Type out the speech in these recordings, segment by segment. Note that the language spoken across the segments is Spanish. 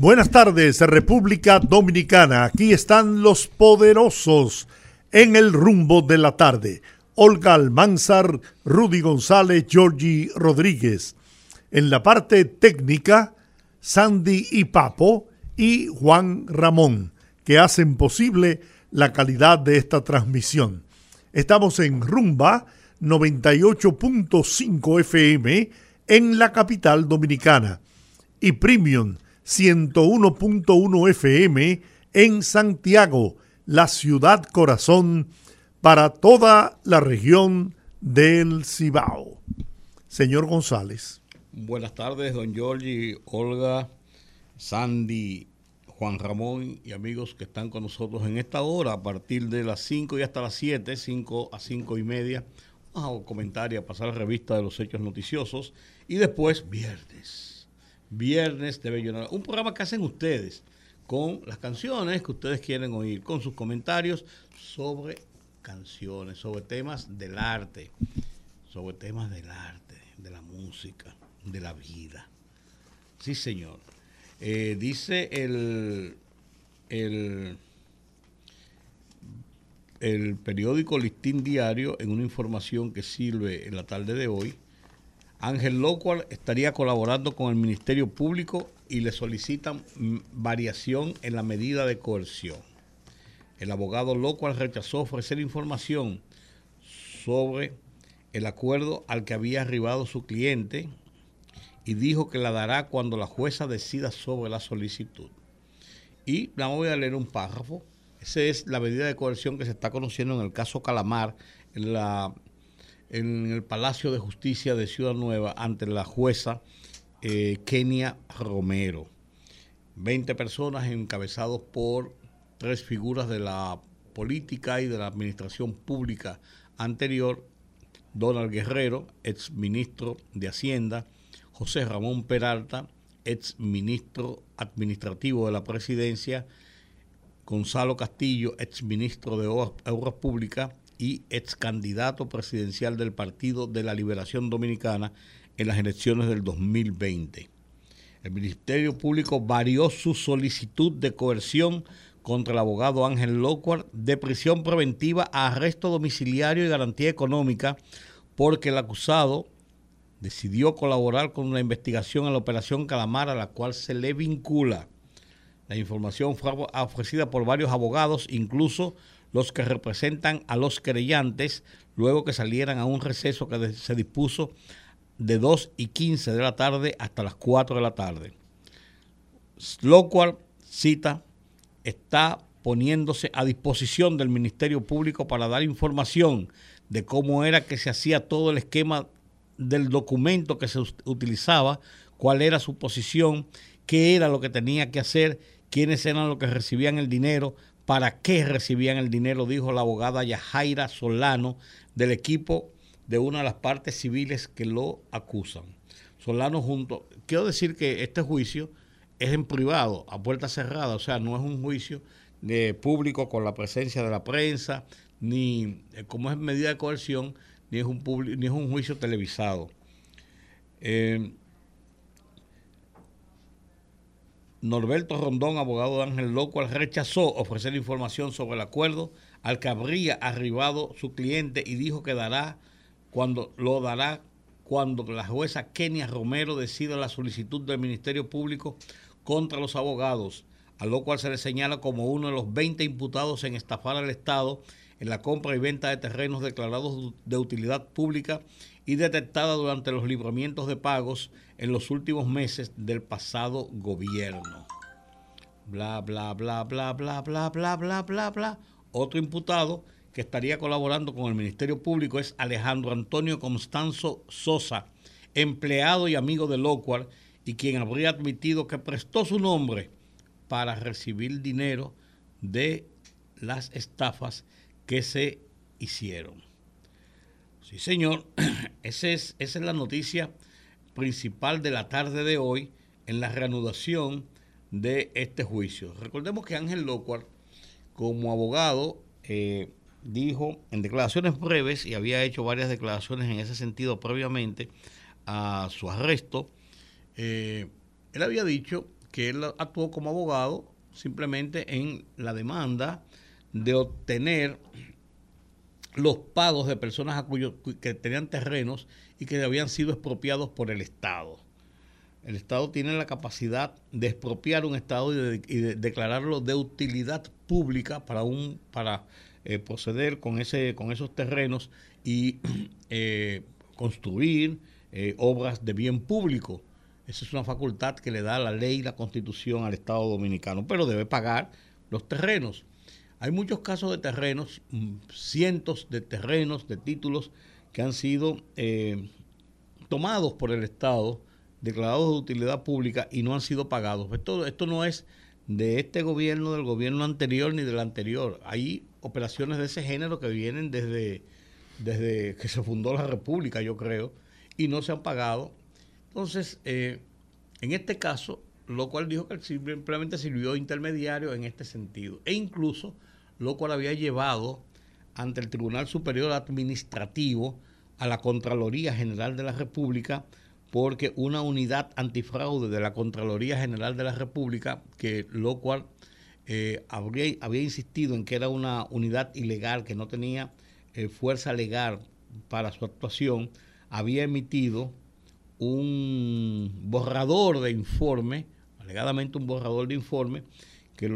Buenas tardes, República Dominicana. Aquí están los poderosos en el rumbo de la tarde. Olga Almanzar, Rudy González, Georgie Rodríguez. En la parte técnica, Sandy y Papo y Juan Ramón, que hacen posible la calidad de esta transmisión. Estamos en Rumba 98.5 FM en la capital dominicana y Premium 101.1 FM en Santiago, la ciudad corazón para toda la región del Cibao. Señor González. Buenas tardes, don Giorgi, Olga, Sandy, Juan Ramón y amigos que están con nosotros en esta hora a partir de las 5 y hasta las 7, 5 a 5 y media. Vamos a comentar y a pasar la revista de los hechos noticiosos y después viernes Viernes de Bellonara. Un programa que hacen ustedes con las canciones que ustedes quieren oír, con sus comentarios sobre canciones, sobre temas del arte, sobre temas del arte, de la música, de la vida. Sí, señor. Eh, dice el, el, el periódico Listín Diario en una información que sirve en la tarde de hoy Ángel Locual estaría colaborando con el Ministerio Público y le solicitan variación en la medida de coerción. El abogado Locual rechazó ofrecer información sobre el acuerdo al que había arribado su cliente y dijo que la dará cuando la jueza decida sobre la solicitud. Y la voy a leer un párrafo. Esa es la medida de coerción que se está conociendo en el caso Calamar, en la en el Palacio de Justicia de Ciudad Nueva ante la jueza eh, Kenia Romero. Veinte personas encabezados por tres figuras de la política y de la administración pública anterior, Donald Guerrero, ex ministro de Hacienda, José Ramón Peralta, ex ministro administrativo de la presidencia, Gonzalo Castillo, ex ministro de Obras Públicas, y ex candidato presidencial del Partido de la Liberación Dominicana en las elecciones del 2020. El Ministerio Público varió su solicitud de coerción contra el abogado Ángel Lockhart de prisión preventiva a arresto domiciliario y garantía económica porque el acusado decidió colaborar con una investigación en la operación Calamar a la cual se le vincula. La información fue ofrecida por varios abogados, incluso los que representan a los creyentes luego que salieran a un receso que se dispuso de 2 y 15 de la tarde hasta las 4 de la tarde. Lo cual, cita, está poniéndose a disposición del Ministerio Público para dar información de cómo era que se hacía todo el esquema del documento que se utilizaba, cuál era su posición, qué era lo que tenía que hacer, quiénes eran los que recibían el dinero, para qué recibían el dinero, dijo la abogada Yajaira Solano del equipo de una de las partes civiles que lo acusan. Solano junto, quiero decir que este juicio es en privado, a puerta cerrada, o sea, no es un juicio de público con la presencia de la prensa, ni eh, como es medida de coerción, ni es un, ni es un juicio televisado. Eh, Norberto Rondón, abogado de Ángel Locual, rechazó ofrecer información sobre el acuerdo al que habría arribado su cliente y dijo que dará cuando lo dará cuando la jueza Kenia Romero decida la solicitud del Ministerio Público contra los abogados, a lo cual se le señala como uno de los 20 imputados en estafar al Estado en la compra y venta de terrenos declarados de utilidad pública y detectada durante los libramientos de pagos en los últimos meses del pasado gobierno. Bla, bla, bla, bla, bla, bla, bla, bla, bla, bla. Otro imputado que estaría colaborando con el Ministerio Público es Alejandro Antonio Constanzo Sosa, empleado y amigo de Locuar y quien habría admitido que prestó su nombre para recibir dinero de las estafas que se hicieron. Sí, señor, esa es, esa es la noticia principal de la tarde de hoy en la reanudación de este juicio. Recordemos que Ángel Locuar, como abogado, eh, dijo en declaraciones breves, y había hecho varias declaraciones en ese sentido previamente a su arresto, eh, él había dicho que él actuó como abogado simplemente en la demanda de obtener los pagos de personas que tenían terrenos y que habían sido expropiados por el Estado. El Estado tiene la capacidad de expropiar un Estado y de, declararlo de utilidad pública para un para eh, proceder con ese con esos terrenos y eh, construir eh, obras de bien público. Esa es una facultad que le da la ley y la constitución al Estado dominicano, pero debe pagar los terrenos. Hay muchos casos de terrenos, mm, cientos de terrenos, de títulos que han sido eh, tomados por el Estado, declarados de utilidad pública y no han sido pagados. Esto, esto no es de este gobierno, del gobierno anterior ni del anterior. Hay operaciones de ese género que vienen desde, desde que se fundó la República, yo creo, y no se han pagado. Entonces, eh, en este caso, lo cual dijo que simplemente sirvió intermediario en este sentido. E incluso lo cual había llevado ante el Tribunal Superior Administrativo a la Contraloría General de la República porque una unidad antifraude de la Contraloría General de la República, que lo cual eh, habría, había insistido en que era una unidad ilegal, que no tenía eh, fuerza legal para su actuación, había emitido un borrador de informe, alegadamente un borrador de informe, que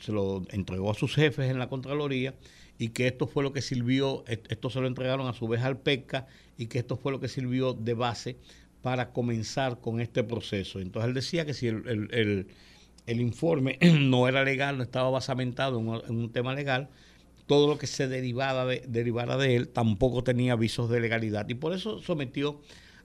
se lo entregó a sus jefes en la Contraloría y que esto fue lo que sirvió, esto se lo entregaron a su vez al PECA y que esto fue lo que sirvió de base para comenzar con este proceso. Entonces él decía que si el, informe no era legal, no estaba basamentado en un, tema legal, todo lo que se derivara de, de él tampoco tenía avisos de legalidad. Y por eso sometió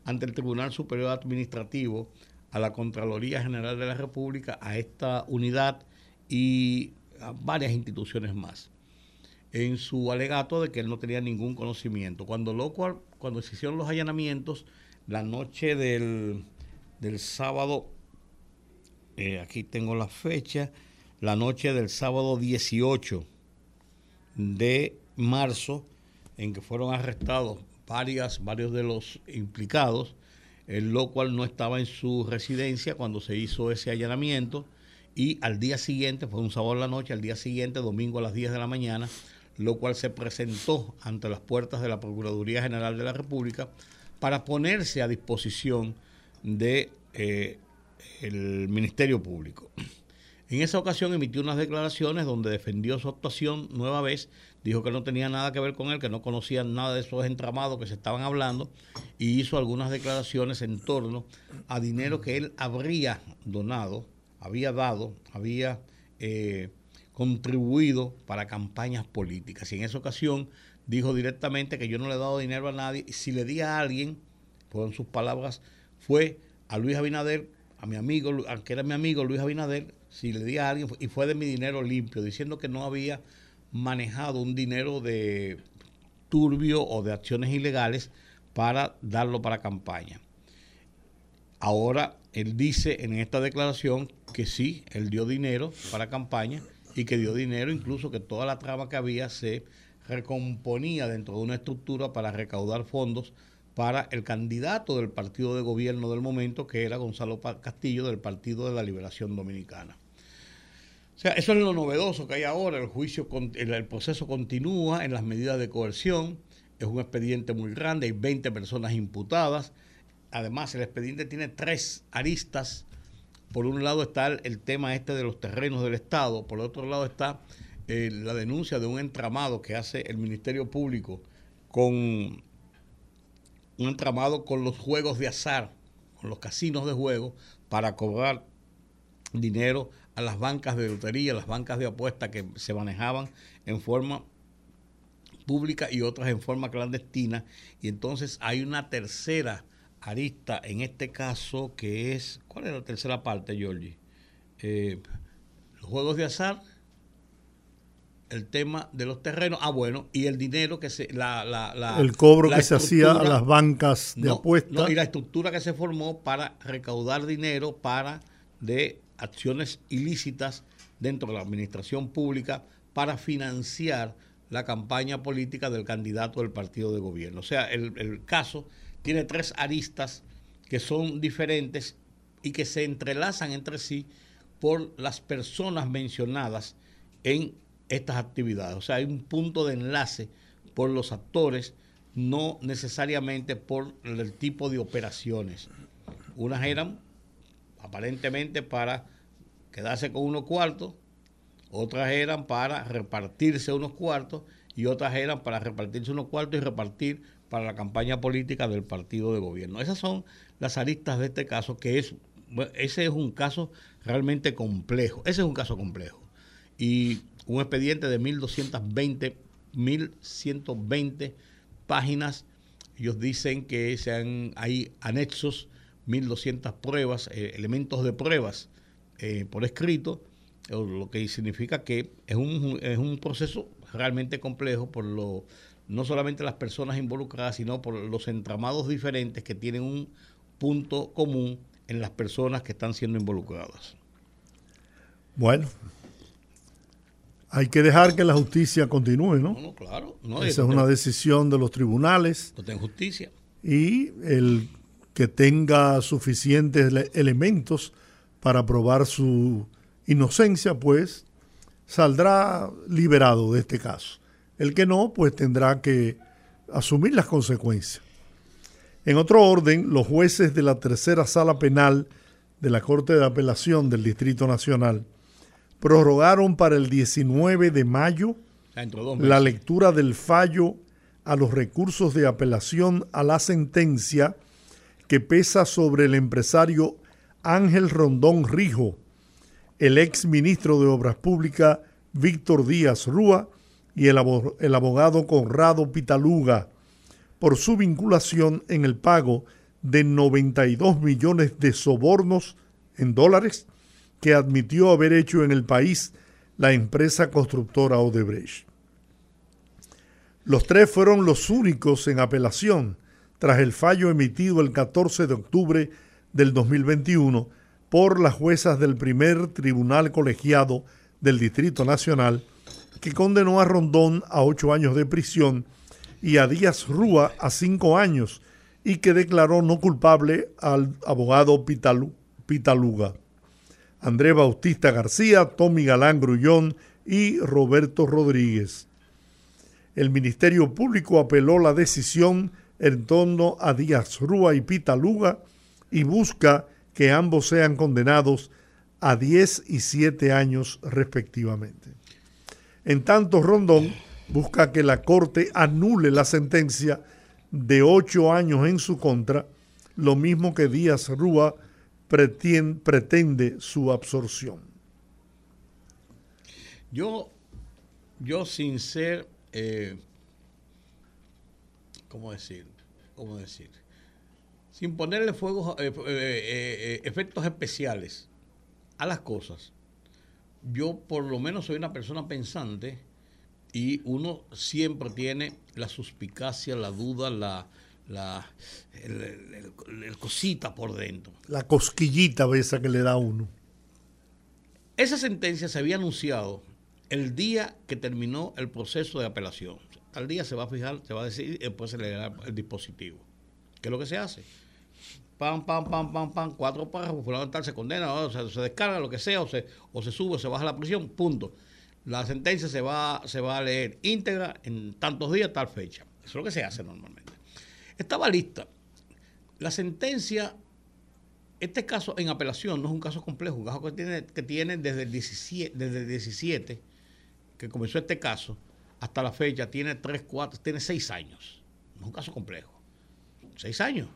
ante el Tribunal Superior Administrativo a la Contraloría General de la República a esta unidad y a varias instituciones más en su alegato de que él no tenía ningún conocimiento. Cuando, lo cual, cuando se hicieron los allanamientos, la noche del, del sábado, eh, aquí tengo la fecha, la noche del sábado 18 de marzo, en que fueron arrestados varias, varios de los implicados, el lo cual no estaba en su residencia cuando se hizo ese allanamiento y al día siguiente, fue un sábado en la noche, al día siguiente, domingo a las 10 de la mañana, lo cual se presentó ante las puertas de la Procuraduría General de la República para ponerse a disposición de eh, el Ministerio Público. En esa ocasión emitió unas declaraciones donde defendió su actuación nueva vez, dijo que no tenía nada que ver con él, que no conocía nada de esos entramados que se estaban hablando y hizo algunas declaraciones en torno a dinero que él habría donado había dado, había eh, contribuido para campañas políticas. Y en esa ocasión dijo directamente que yo no le he dado dinero a nadie. Y si le di a alguien, fueron sus palabras, fue a Luis Abinader, a mi amigo, aunque era mi amigo Luis Abinader, si le di a alguien, y fue de mi dinero limpio, diciendo que no había manejado un dinero de turbio o de acciones ilegales para darlo para campaña. Ahora él dice en esta declaración que sí, él dio dinero para campaña y que dio dinero, incluso que toda la trama que había se recomponía dentro de una estructura para recaudar fondos para el candidato del partido de gobierno del momento, que era Gonzalo Castillo del Partido de la Liberación Dominicana. O sea, eso es lo novedoso que hay ahora, el juicio, el proceso continúa en las medidas de coerción, es un expediente muy grande, hay 20 personas imputadas, además el expediente tiene tres aristas. Por un lado está el, tema este de los terrenos del Estado, por otro lado está eh, la denuncia de un entramado que hace el Ministerio Público con un entramado con los juegos de azar, con los casinos de juego, para cobrar dinero a las bancas de lotería, las bancas de apuesta que se manejaban en forma pública y otras en forma clandestina. Y entonces hay una tercera arista en este caso que es, ¿cuál es la tercera parte, Giorgi? Eh, los juegos de azar, el tema de los terrenos, ah bueno, y el dinero que se, la, la, el cobro que se hacía a las bancas de apuestas. y la estructura que se formó para recaudar dinero para de acciones ilícitas dentro de la administración pública para financiar la campaña política del candidato del partido de gobierno. O sea, el, el caso tiene tres aristas que son diferentes y que se entrelazan entre sí por las personas mencionadas en estas actividades. O sea, hay un punto de enlace por los actores, no necesariamente por el tipo de operaciones. Unas eran aparentemente para quedarse con unos cuartos, otras eran para repartirse unos cuartos y otras eran para repartirse unos cuartos y repartir para la campaña política del partido de gobierno. Esas son las aristas de este caso, que es, ese es un caso realmente complejo, ese es un caso complejo. Y un expediente de 1220, 1120 páginas, ellos dicen que sean, hay anexos, 1200 pruebas, eh, elementos de pruebas eh, por escrito, lo que significa que es un, es un proceso realmente complejo por lo no solamente las personas involucradas, sino por los entramados diferentes que tienen un punto común en las personas que están siendo involucradas. Bueno, hay que dejar que la justicia continúe, ¿no? No, claro. Esa es una decisión de los tribunales. No tengo justicia. Y el que tenga suficientes elementos para probar su inocencia, pues saldrá liberado de este caso. El que no, pues tendrá que asumir las consecuencias. En otro orden, los jueces de la tercera sala penal de la Corte de Apelación del Distrito Nacional prorrogaron para el 19 de mayo la lectura del fallo a los recursos de apelación a la sentencia que pesa sobre el empresario Ángel Rondón Rijo, el ex ministro de Obras Públicas Víctor Díaz Rúa y el, abogado Conrado Pitaluga por su vinculación en el pago de 92 millones de sobornos en dólares que admitió haber hecho en el país la empresa constructora Odebrecht. Los tres fueron los únicos en apelación tras el fallo emitido el 14 de octubre del 2021 por las juezas del primer tribunal colegiado del Distrito Nacional que condenó a Rondón a ocho años de prisión y a Díaz Rúa a cinco años y que declaró no culpable al abogado Pitaluga. Andrés Bautista García, Tommy Galán Grullón y Roberto Rodríguez. El Ministerio Público apeló la decisión en torno a Díaz Rúa y Pitaluga y busca que ambos sean condenados a 10 y 7 años respectivamente. En tanto, Rondón busca que la Corte anule la sentencia de ocho años en su contra, lo mismo que Díaz Rúa pretende, su absorción. Yo, yo sin ser, eh, ¿cómo decir? ¿Cómo decir? Sin ponerle fuegos, eh, eh, efectos especiales a las cosas, yo por lo menos soy una persona pensante y uno siempre tiene la suspicacia, la duda, la, la el, cosita por dentro. La cosquillita esa que le da a uno. Esa sentencia se había anunciado el día que terminó el proceso de apelación. Al día se va a fijar, se va a decir y después se le da el dispositivo. ¿Qué es lo que se hace? Pam, pam, pam, pam, pam, cuatro párrafos, fulano tal se condena, o sea, se descarga, lo que sea, o se, o se sube, o se baja la prisión, punto. La sentencia se va, se va a leer íntegra en tantos días, tal fecha. Eso es lo que se hace normalmente. Estaba lista. La sentencia, este caso en apelación no es un caso complejo, un caso que tiene, que tiene desde, el 17, desde el 17, que comenzó este caso, hasta la fecha, tiene 3, 4, tiene 6 años. No es un caso complejo. 6 años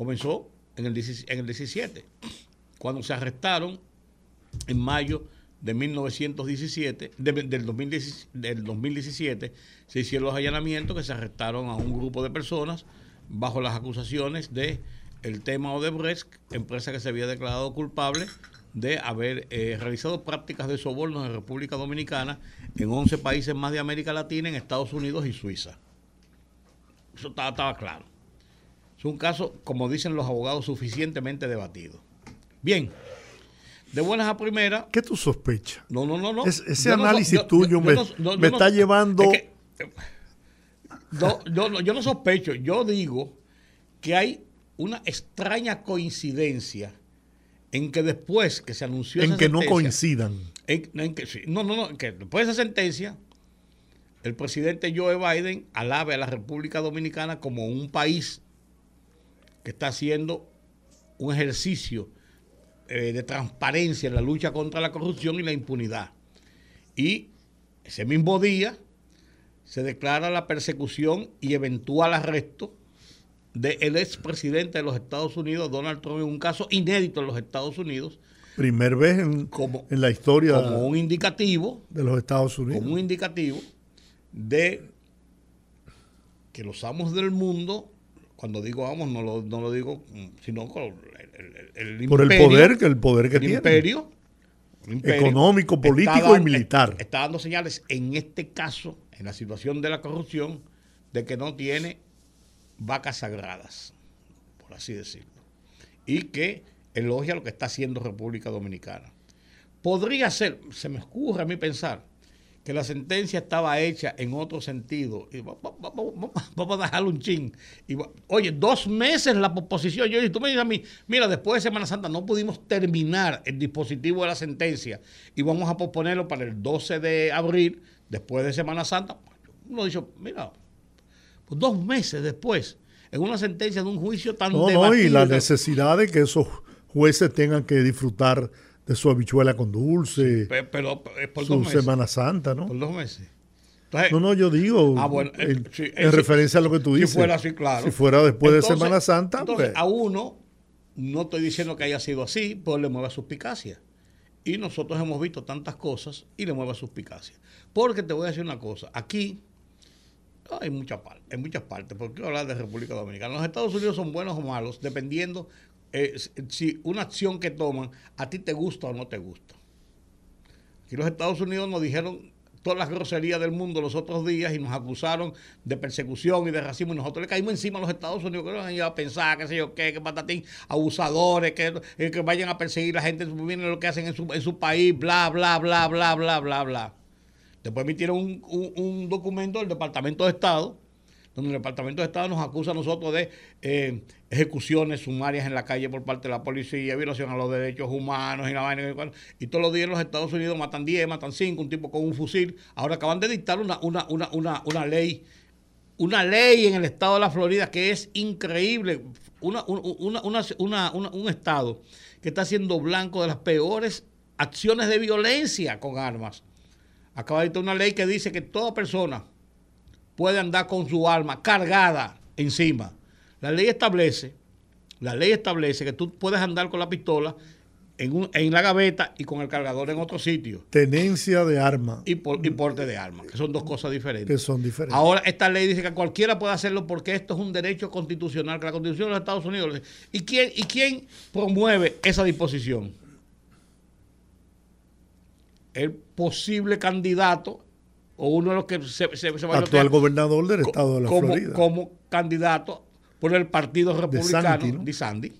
comenzó en el, en el 17, cuando se arrestaron en mayo de 1917, del, 2017, se hicieron los allanamientos que se arrestaron a un grupo de personas bajo las acusaciones de el tema Odebrecht, empresa que se había declarado culpable de haber eh, realizado prácticas de sobornos en República Dominicana en 11 países más de América Latina, en Estados Unidos y Suiza. Eso estaba, claro. Es un caso, como dicen los abogados, suficientemente debatido. Bien, de buenas a primeras. ¿Qué tú sospechas? No, no, no, no. ese análisis tuyo me, está llevando. yo no sospecho, yo digo que hay una extraña coincidencia en que después que se anunció en que no coincidan no no no que después de esa sentencia el presidente Joe Biden alabe a la República Dominicana como un país que está haciendo un ejercicio eh, de transparencia en la lucha contra la corrupción y la impunidad y ese mismo día se declara la persecución y eventual arresto del expresidente de los Estados Unidos, Donald Trump, en un caso inédito en los Estados Unidos. Primer vez en, como, en la historia como un indicativo de los Estados Unidos. Como un indicativo de que los amos del mundo, cuando digo amos, no lo, no lo digo, sino con el, por el poder que el poder que el Imperio, económico, político y militar. está dando señales en este caso, en la situación de la corrupción, de que no tiene vacas sagradas, por así decirlo, y que elogia lo que está haciendo República Dominicana. Podría ser, se me ocurre a mí pensar, que la sentencia estaba hecha en otro sentido. Y vamos a dejarlo un chin. Y, oye, dos meses la posposición. Yo, y tú me dices a mí, mira, después de Semana Santa no pudimos terminar el dispositivo de la sentencia y vamos a posponerlo para el 12 de abril, después de Semana Santa. Uno dice, mira, dos meses después, en una sentencia de un juicio tan No, no, y la necesidad de que esos jueces tengan que disfrutar de su habichuela con dulce, pero, por su Semana Santa, ¿no? Por dos meses. no, no, yo digo, ah, en, eh, referencia a lo que tú dices. Si fuera así, claro. Si fuera después de Semana Santa. Entonces, pues. a uno, no estoy diciendo que haya sido así, pues le mueve suspicacia. Y nosotros hemos visto tantas cosas y le mueve suspicacia. Porque te voy a decir una cosa, aquí hay muchas partes, en muchas partes. ¿Por qué hablar de República Dominicana? Los Estados Unidos son buenos o malos dependiendo si una acción que toman a ti te gusta o no te gusta. Aquí los Estados Unidos nos dijeron todas las groserías del mundo los otros días y nos acusaron de persecución y de racismo y nosotros le caímos encima a los Estados Unidos que no han ido a pensar, qué sé yo qué, que patatín, abusadores, que, eh, que vayan a perseguir a la gente, miren lo que hacen en su, en su país, bla, bla, bla, bla, bla, bla, bla. Después emitieron un, documento del Departamento de Estado, donde el Departamento de Estado nos acusa a nosotros de eh, ejecuciones sumarias en la calle por parte de la policía, violación a los derechos humanos y la vaina. Y todos los días en los Estados Unidos matan 10, matan 5, un tipo con un fusil. Ahora acaban de dictar una, una, una, una, ley una ley en el estado de la Florida que es increíble, una, un estado que está siendo blanco de las peores acciones de violencia con armas. Acaba de dictar una ley que dice que toda persona puede andar con su arma cargada encima. La ley establece, la ley establece que tú puedes andar con la pistola en, en la gaveta y con el cargador en otro sitio. Tenencia de arma. Y, porte de arma, que son dos cosas diferentes. Que son diferentes. Ahora, esta ley dice que cualquiera puede hacerlo porque esto es un derecho constitucional, que la Constitución de los Estados Unidos. ¿Y quién, y quién promueve esa disposición? el posible candidato o uno de los que se, se, se actual gobernador del estado de la como, Florida. como candidato por el partido republicano de Sandy,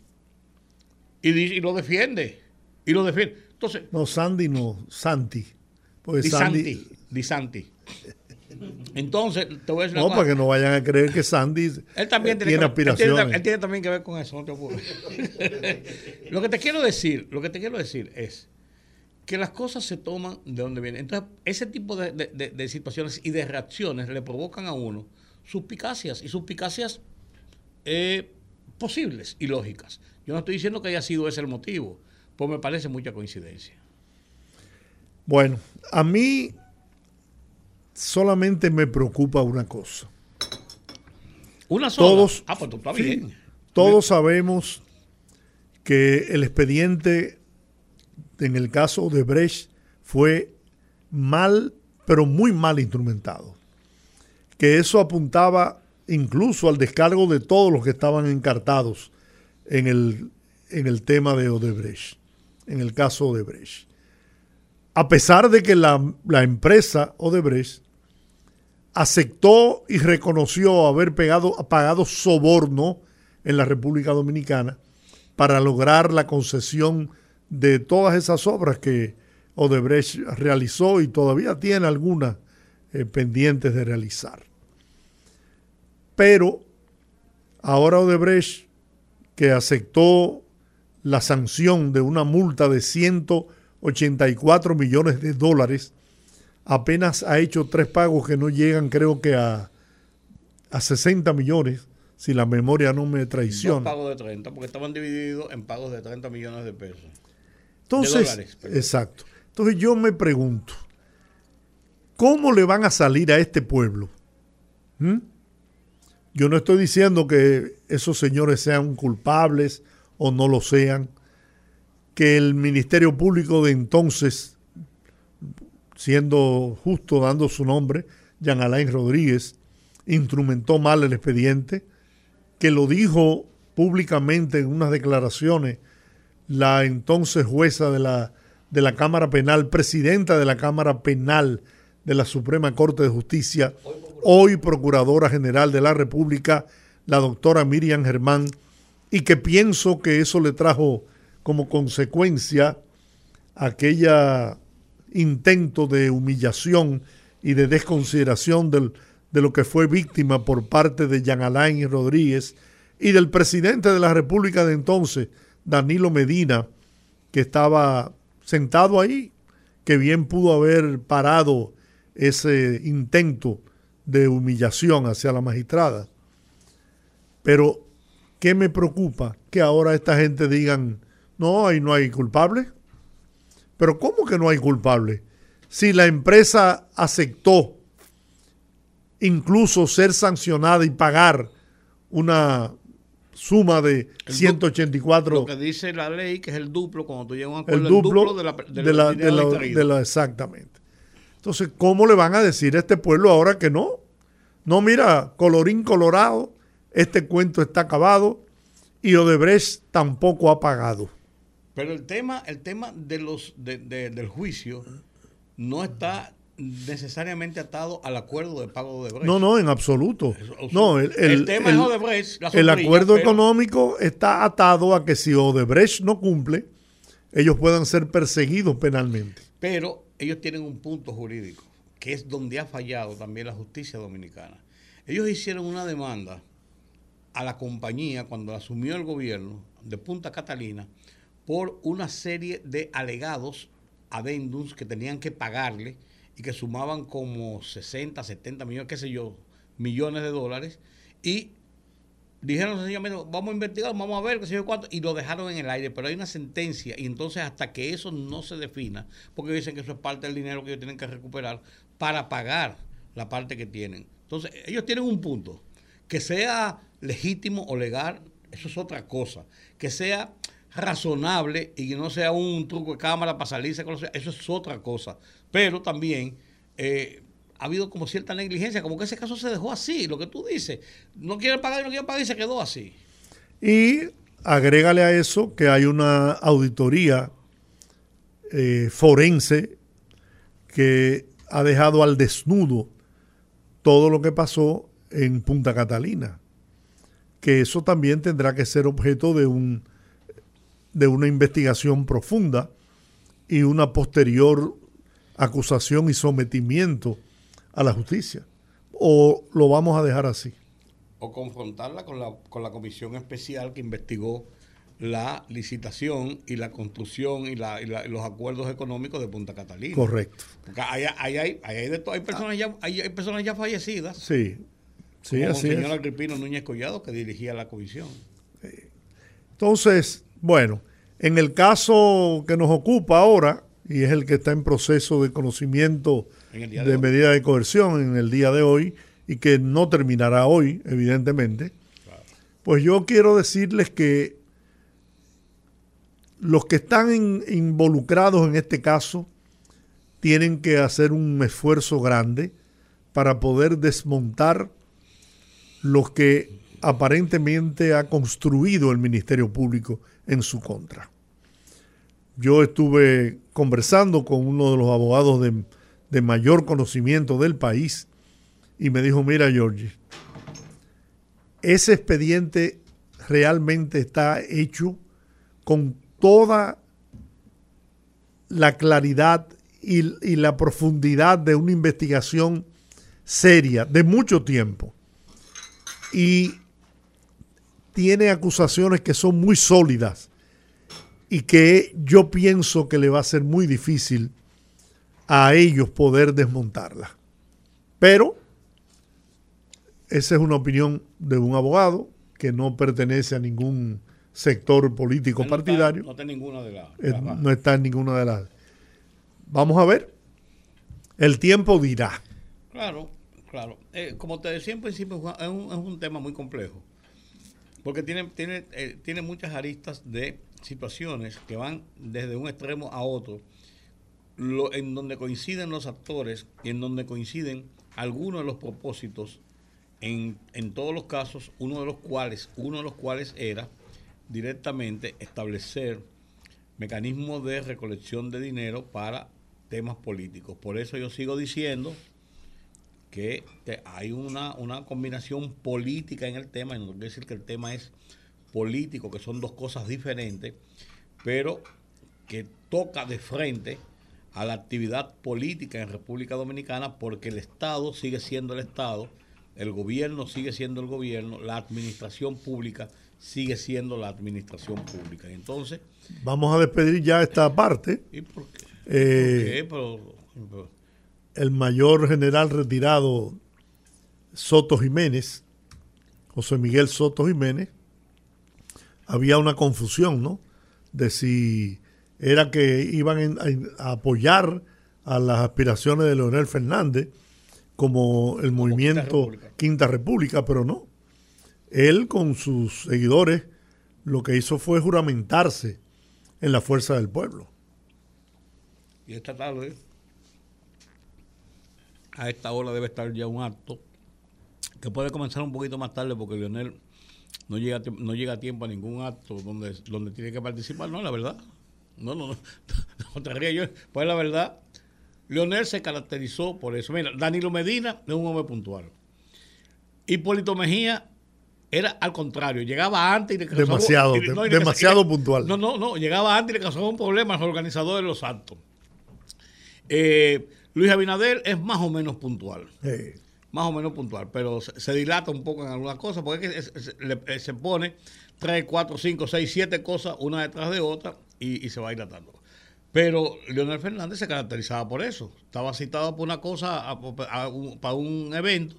Y, lo defiende y lo defiende. Entonces no Sandy no Santi pues Sandy Di Santi. Entonces, te voy a decir No, para que no vayan a creer que Sandy él también tiene, aspiraciones. Él tiene, también que ver con eso, no te lo que te quiero decir, lo que te quiero decir es que las cosas se toman de donde vienen. Entonces, ese tipo de, situaciones y de reacciones le provocan a uno suspicacias y suspicacias eh, posibles y lógicas. Yo no estoy diciendo que haya sido ese el motivo, pues me parece mucha coincidencia. Bueno, a mí solamente me preocupa una cosa. Una sola. Todos, ah, pues tú estás bien. Todos sabemos que el expediente en el caso de Brecht fue mal, pero muy mal instrumentado. Que eso apuntaba incluso al descargo de todos los que estaban encartados en el, en el tema de Odebrecht. en el caso Odebrecht. A pesar de que la, la empresa Odebrecht aceptó y reconoció haber pegado, pagado soborno en la República Dominicana para lograr la concesión de todas esas obras que Odebrecht realizó y todavía tiene algunas eh, pendientes de realizar. Pero ahora Odebrecht, que aceptó la sanción de una multa de 184 millones de dólares, apenas ha hecho tres pagos que no llegan creo que a, a 60 millones, si la memoria no me traiciona. Dos pagos de 30, porque estaban divididos en pagos de 30 millones de pesos. Entonces, exacto. Entonces yo me pregunto, ¿cómo le van a salir a este pueblo? ¿Mm? Yo no estoy diciendo que esos señores sean culpables o no lo sean, que el Ministerio Público de entonces, siendo justo dando su nombre, Jean Alain Rodríguez, instrumentó mal el expediente, que lo dijo públicamente en unas declaraciones la entonces jueza de la, de la Cámara Penal, presidenta de la Cámara Penal de la Suprema Corte de Justicia, hoy Procuradora General de la República, la doctora Miriam Germán, y que pienso que eso le trajo como consecuencia aquella intento de humillación y de desconsideración del, de lo que fue víctima por parte de Jean Alain Rodríguez y del presidente de la República de entonces, Danilo Medina, que estaba sentado ahí, que bien pudo haber parado ese intento de humillación hacia la magistrada. Pero ¿Qué me preocupa? Que ahora esta gente digan, no, ahí no hay culpable. Pero ¿cómo que no hay culpable? Si la empresa aceptó incluso ser sancionada y pagar una suma de 184. Lo que dice la ley, que es el duplo, cuando tú llegas a un acuerdo, el duplo, de, la, de, la, Exactamente. Entonces, ¿cómo le van a decir a este pueblo ahora que no? No, mira, colorín colorado, este cuento está acabado y Odebrecht tampoco ha pagado. Pero el tema, el tema de los del juicio no está necesariamente atado al acuerdo de pago de Odebrecht. No, no, en absoluto. no, el, tema es Odebrecht. el acuerdo económico está atado a que si Odebrecht no cumple, ellos puedan ser perseguidos penalmente. Pero ellos tienen un punto jurídico, que es donde ha fallado también la justicia dominicana. Ellos hicieron una demanda a la compañía cuando asumió el gobierno de Punta Catalina por una serie de alegados adendums que tenían que pagarle y que sumaban como 60, 70 millones, qué sé yo, millones de dólares. Y dijeron sencillamente, vamos a investigar, vamos a ver qué sé yo cuánto, y lo dejaron en el aire. Pero hay una sentencia, y entonces hasta que eso no se defina, porque dicen que eso es parte del dinero que ellos tienen que recuperar para pagar la parte que tienen. Entonces, ellos tienen un punto, que sea legítimo o legal, eso es otra cosa. Que sea razonable y que no sea un truco de cámara para salirse con eso es otra cosa. Pero también eh, ha habido como cierta negligencia, como que ese caso se dejó así, lo que tú dices. No quieren pagar y no quieren pagar y se quedó así. Y agrégale a eso que hay una auditoría eh, forense que ha dejado al desnudo todo lo que pasó en Punta Catalina que eso también tendrá que ser objeto de, un, de una investigación profunda y una posterior acusación y sometimiento a la justicia. ¿O lo vamos a dejar así? O confrontarla con la, con la comisión especial que investigó la licitación y la construcción y, los acuerdos económicos de Punta Catalina. Correcto. Porque hay, hay, hay, hay, personas ya, hay, personas ya fallecidas. Sí, Sí, así el señor Agripino Núñez Collado, que dirigía la comisión. Entonces, bueno, en el caso que nos ocupa ahora, y es el que está en proceso de conocimiento de, medida de coerción en el día de hoy, y que no terminará hoy, evidentemente, pues yo quiero decirles que los que están involucrados en este caso tienen que hacer un esfuerzo grande para poder desmontar lo que aparentemente ha construido el Ministerio Público en su contra. yo estuve conversando con uno de los abogados de, de mayor conocimiento del país y me dijo, mira Georgie, ese expediente realmente está hecho con toda la claridad y, y, la profundidad de una investigación seria de mucho tiempo. Y tiene acusaciones que son muy sólidas y que yo pienso que le va a ser muy difícil a ellos poder desmontarla. Pero esa es una opinión de un abogado que no pertenece a ningún sector político no partidario. Está, no, está ninguna de las. Eh, no está en ninguna de las. Vamos a ver. El tiempo dirá. Claro, claro. Eh, como te decía en principio, es un, es un tema muy complejo. Porque tiene, tiene, eh, tiene muchas aristas de situaciones que van desde un extremo a otro, lo, en donde coinciden los actores y en donde coinciden algunos de los propósitos, en, en todos los casos, uno de los cuales, uno de los cuales era directamente establecer mecanismos de recolección de dinero para temas políticos. Por eso yo sigo diciendo que hay una, una combinación política en el tema, y no quiere decir que el tema es político, que son dos cosas diferentes, pero que toca de frente a la actividad política en República Dominicana porque el Estado sigue siendo el Estado, el gobierno sigue siendo el gobierno, la administración pública sigue siendo la administración pública. Entonces... Vamos a despedir ya esta parte. ¿Y por qué? Eh, ¿Por qué? Pero, pero, el mayor general retirado Soto Jiménez, José Miguel Soto Jiménez, había una confusión, ¿no? De si era que iban a apoyar a las aspiraciones de Leonel Fernández como el como movimiento Quinta República. Quinta República, pero no. Él con sus seguidores lo que hizo fue juramentarse en la fuerza del pueblo. Y esta tarde a esta hora debe estar ya un acto que puede comenzar un poquito más tarde porque Leonel no llega, no llega a tiempo a ningún acto donde, donde tiene que participar, no, la verdad. No, no, no, no te rías yo. Pues la verdad, Leonel se caracterizó por eso. Mira, Danilo Medina es un hombre puntual. Hipólito Mejía era al contrario, llegaba antes y le causaba, demasiado, y, no, y demasiado le, puntual. No, no, no, llegaba antes y le causaba un problema a los organizadores de los actos. Eh, Luis Abinader es más o menos puntual. Sí. Más o menos puntual, pero se, se, dilata un poco en algunas cosas porque es que se, le, se, pone 3, 4, 5, 6, 7 cosas una detrás de otra y, y, se va dilatando. Pero Leonel Fernández se caracterizaba por eso. Estaba citado por una cosa, a, a, a un, para un evento,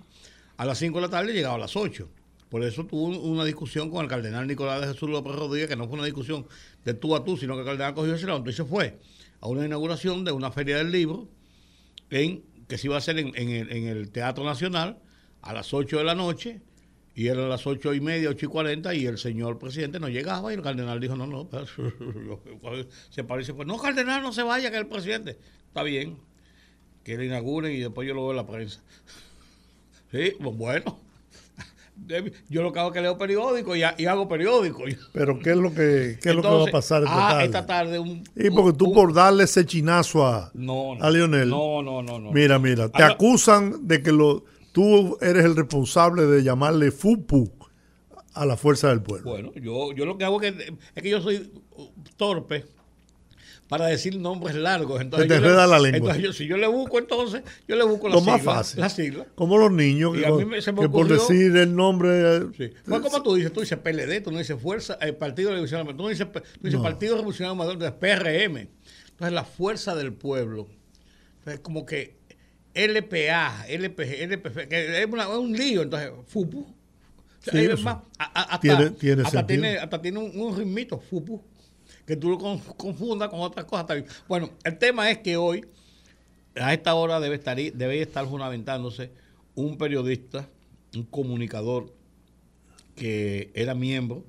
a las 5 de la tarde y llegaba a las 8. Por eso tuvo una discusión con el cardenal Nicolás de Jesús López Rodríguez, que no fue una discusión de tú a tú, sino que el cardenal cogió ese lado. Entonces fue a una inauguración de una feria del libro en, que se iba a hacer en, en, el, en, el, Teatro Nacional a las 8 de la noche, y era a las 8 y media, 8 y 40, y el señor presidente no llegaba, y el cardenal dijo, no, no, se parece, pues, no, cardenal, no se vaya, que el presidente. Está bien, que lo inauguren y después yo lo veo en la prensa. Sí, pues bueno. Yo lo que hago es que leo periódico y, y, hago periódico. Pero ¿qué es lo que, qué es Entonces, lo que va a pasar esta ah, tarde? esta tarde un, y porque tú un, por darle ese chinazo a, no, no, a Lionel. No, no, no, no. Mira, mira, te Ahora, acusan de que lo, tú eres el responsable de llamarle FUPU a la fuerza del pueblo. Bueno, yo, yo lo que hago es que, es que yo soy torpe para decir nombres largos. Entonces, te yo enreda la lengua. Entonces, yo, si yo le busco, entonces, yo le busco la Lo sigla. más fácil. La sigla. Como los niños Y que, a mí me- se me que por decir el nombre. Sí. Pues como tú dices, tú dices PLD, tú no dices Fuerza, el Partido Revolucionario, tú no dices, tú dices No. Partido Revolucionario Maduro, tú dices PRM. Entonces la fuerza del pueblo, entonces como que LPA, LPG, LPF, que es, una- es un lío, entonces FUPU. Sí, es eso. más, a- a- hasta, Tiene- tiene hasta, tiene, hasta tiene un, un ritmito, FUPU, que tú lo con- confundas con otras cosas. bien. Bueno, el tema es que hoy, a esta hora debe estar, debe estar juramentándose un periodista, un comunicador que era miembro,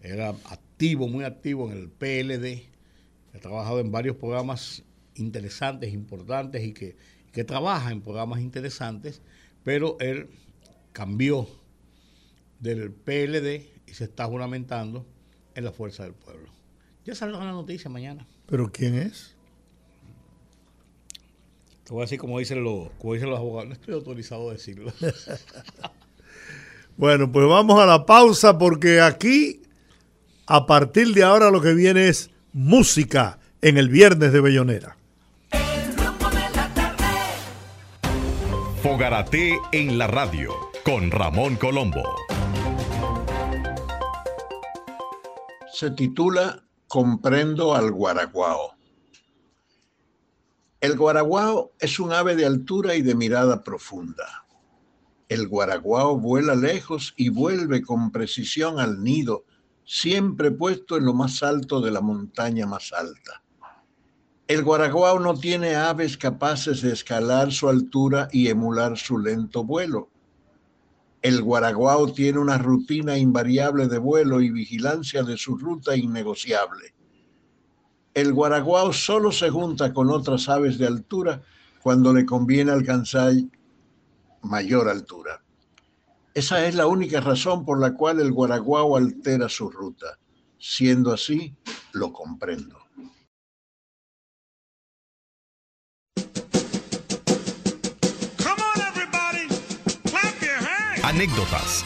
era activo, muy activo en el PLD, ha trabajado en varios programas interesantes, importantes y que, que trabaja en programas interesantes, pero él cambió del PLD y se está juramentando en la Fuerza del Pueblo. Ya saldrá la noticia mañana. ¿Pero quién es? Te voy a decir como dicen los, como dicen los abogados. No estoy autorizado a decirlo. bueno, pues vamos a la pausa porque aquí, a partir de ahora, lo que viene es música en el viernes de Bellonera. Fogarate en la radio con Ramón Colombo. Se titula Comprendo al guaraguao. El guaraguao es un ave de altura y de mirada profunda. El guaraguao vuela lejos y vuelve con precisión al nido, siempre puesto en lo más alto de la montaña más alta. El guaraguao no tiene aves capaces de escalar su altura y emular su lento vuelo. El guaraguao tiene una rutina invariable de vuelo y vigilancia de su ruta innegociable. El guaraguao solo se junta con otras aves de altura cuando le conviene alcanzar mayor altura. Esa es la única razón por la cual el guaraguao altera su ruta. Siendo así, lo comprendo. Anécdotas,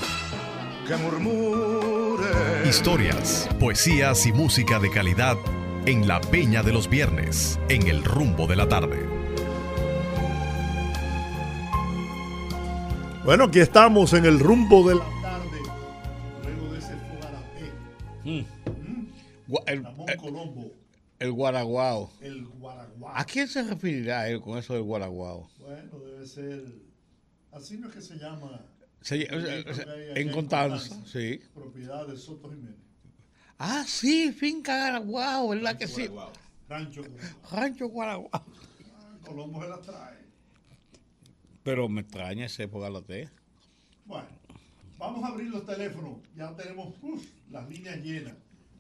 historias, poesías y música de calidad en la Peña de los Viernes, en el rumbo de la tarde. Bueno, aquí estamos en el rumbo de la tarde, luego de ese mm. ¿Mm? El, el, Colombo. El guaraguao. El guaraguao. ¿A quién se referirá él con eso del guaraguao? Bueno, debe ser. Así no es que se llama en Constanza, sí. Propiedad de Soto Jiménez. Ah, sí, finca Guaraguao, ¿verdad que sí? Rancho Guaraguao. Rancho Guaraguao. Ah, Colombo se la trae. Pero me extraña ese época la Bueno, vamos a abrir los teléfonos. Ya tenemos las líneas llenas.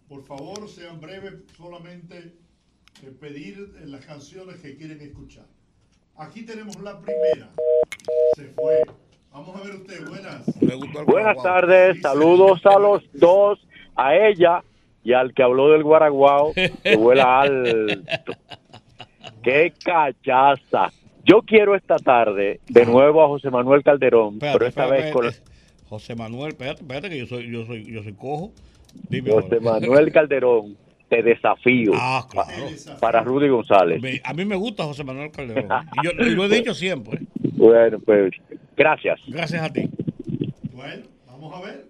Por favor, sean breves, solamente eh, pedir eh, las canciones que quieren escuchar. Aquí tenemos la primera. Se fue. Vamos a ver usted, buenas. Buenas tardes, saludos a los dos, a ella y al que habló del guaraguao, que vuela alto. ¡Qué cachaza! Yo quiero esta tarde de nuevo a José Manuel Calderón, pero esta vez con... José Manuel, espérate, espérate que yo soy, yo soy, yo soy cojo. José Manuel Calderón, te desafío. Ah, claro. Para Rudy González. A mí me gusta José Manuel Calderón. y yo lo he dicho siempre. Bueno, pues gracias. Gracias a ti. Bueno, vamos a ver.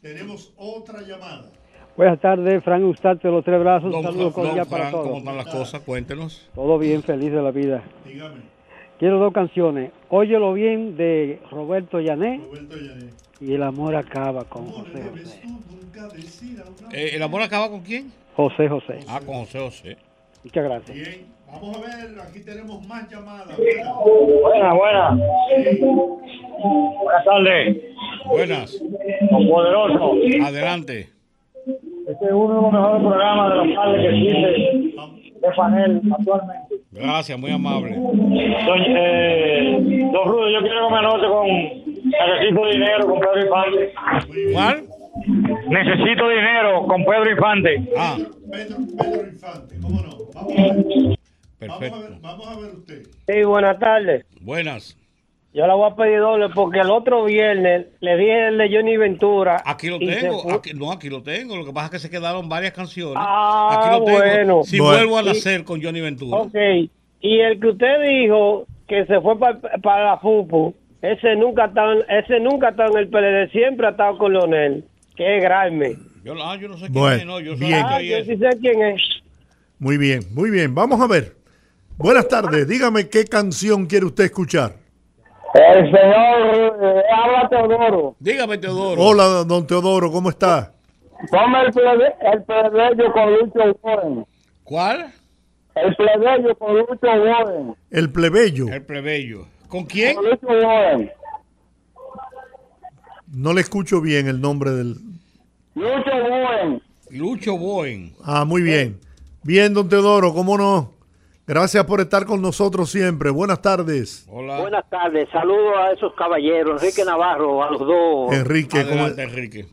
Tenemos otra llamada. Buenas tardes, Frank Ustad de los Tres Brazos. Saludos cordial para todos. ¿Cómo están las cosas? Cuéntenos. Todo bien, feliz de la vida. Dígame. Quiero dos canciones. Óyelo bien de Roberto Llané. Roberto Llané. Y El amor acaba con José José. Eh, ¿El amor acaba con quién? José José. Ah, con José José. Muchas gracias. Bien. Vamos a ver, aquí tenemos más llamadas. Buenas, buenas. Buenas tardes. Buenas. Con poderoso. Adelante. Este es uno de los mejores programas de los padres que existe de panel actualmente. Gracias, muy amable. Don, eh, don Rudo, yo quiero que me anote con Necesito dinero con Pedro Infante. ¿Cuál? Necesito dinero con Pedro Infante. Ah. Pedro, Pedro Infante, ¿cómo no? Vamos a ver. Perfecto. Vamos a ver, vamos a ver usted. Sí, buenas tardes. Buenas. Yo la voy a pedir doble porque el otro viernes le dije el de Johnny Ventura. Aquí lo tengo. Aquí, no, aquí lo tengo. Lo que pasa es que se quedaron varias canciones. Ah, aquí lo tengo. Bueno. Si vuelvo a nacer con Johnny Ventura. Ok. Y el que usted dijo que se fue para la FUPU, ese nunca, estado, ese nunca ha estado en el PLD, siempre ha estado con Leonel. Qué grande. Yo, ah, yo no sé quién es, no. Yo, bien. Ah, yo sí sé quién es. Muy bien, muy bien. Vamos a ver. Buenas tardes. Dígame qué canción quiere usted escuchar. El señor eh, habla Teodoro. Dígame, Teodoro. Hola, don Teodoro, ¿cómo está? Ponme el, plebe, el plebeyo con Lucho Warren. ¿Cuál? El plebeyo con Lucho Warren. El plebeyo. El plebeyo. ¿Con quién? Con Lucho Warren. No le escucho bien el nombre del... Lucho Boen. Lucho Boen. Ah, muy bien. Bien, don Teodoro, ¿cómo no? Gracias por estar con nosotros siempre. Buenas tardes. Hola. Buenas tardes. Saludos a esos caballeros, Enrique Navarro, a los dos. Enrique, Adelante, Enrique.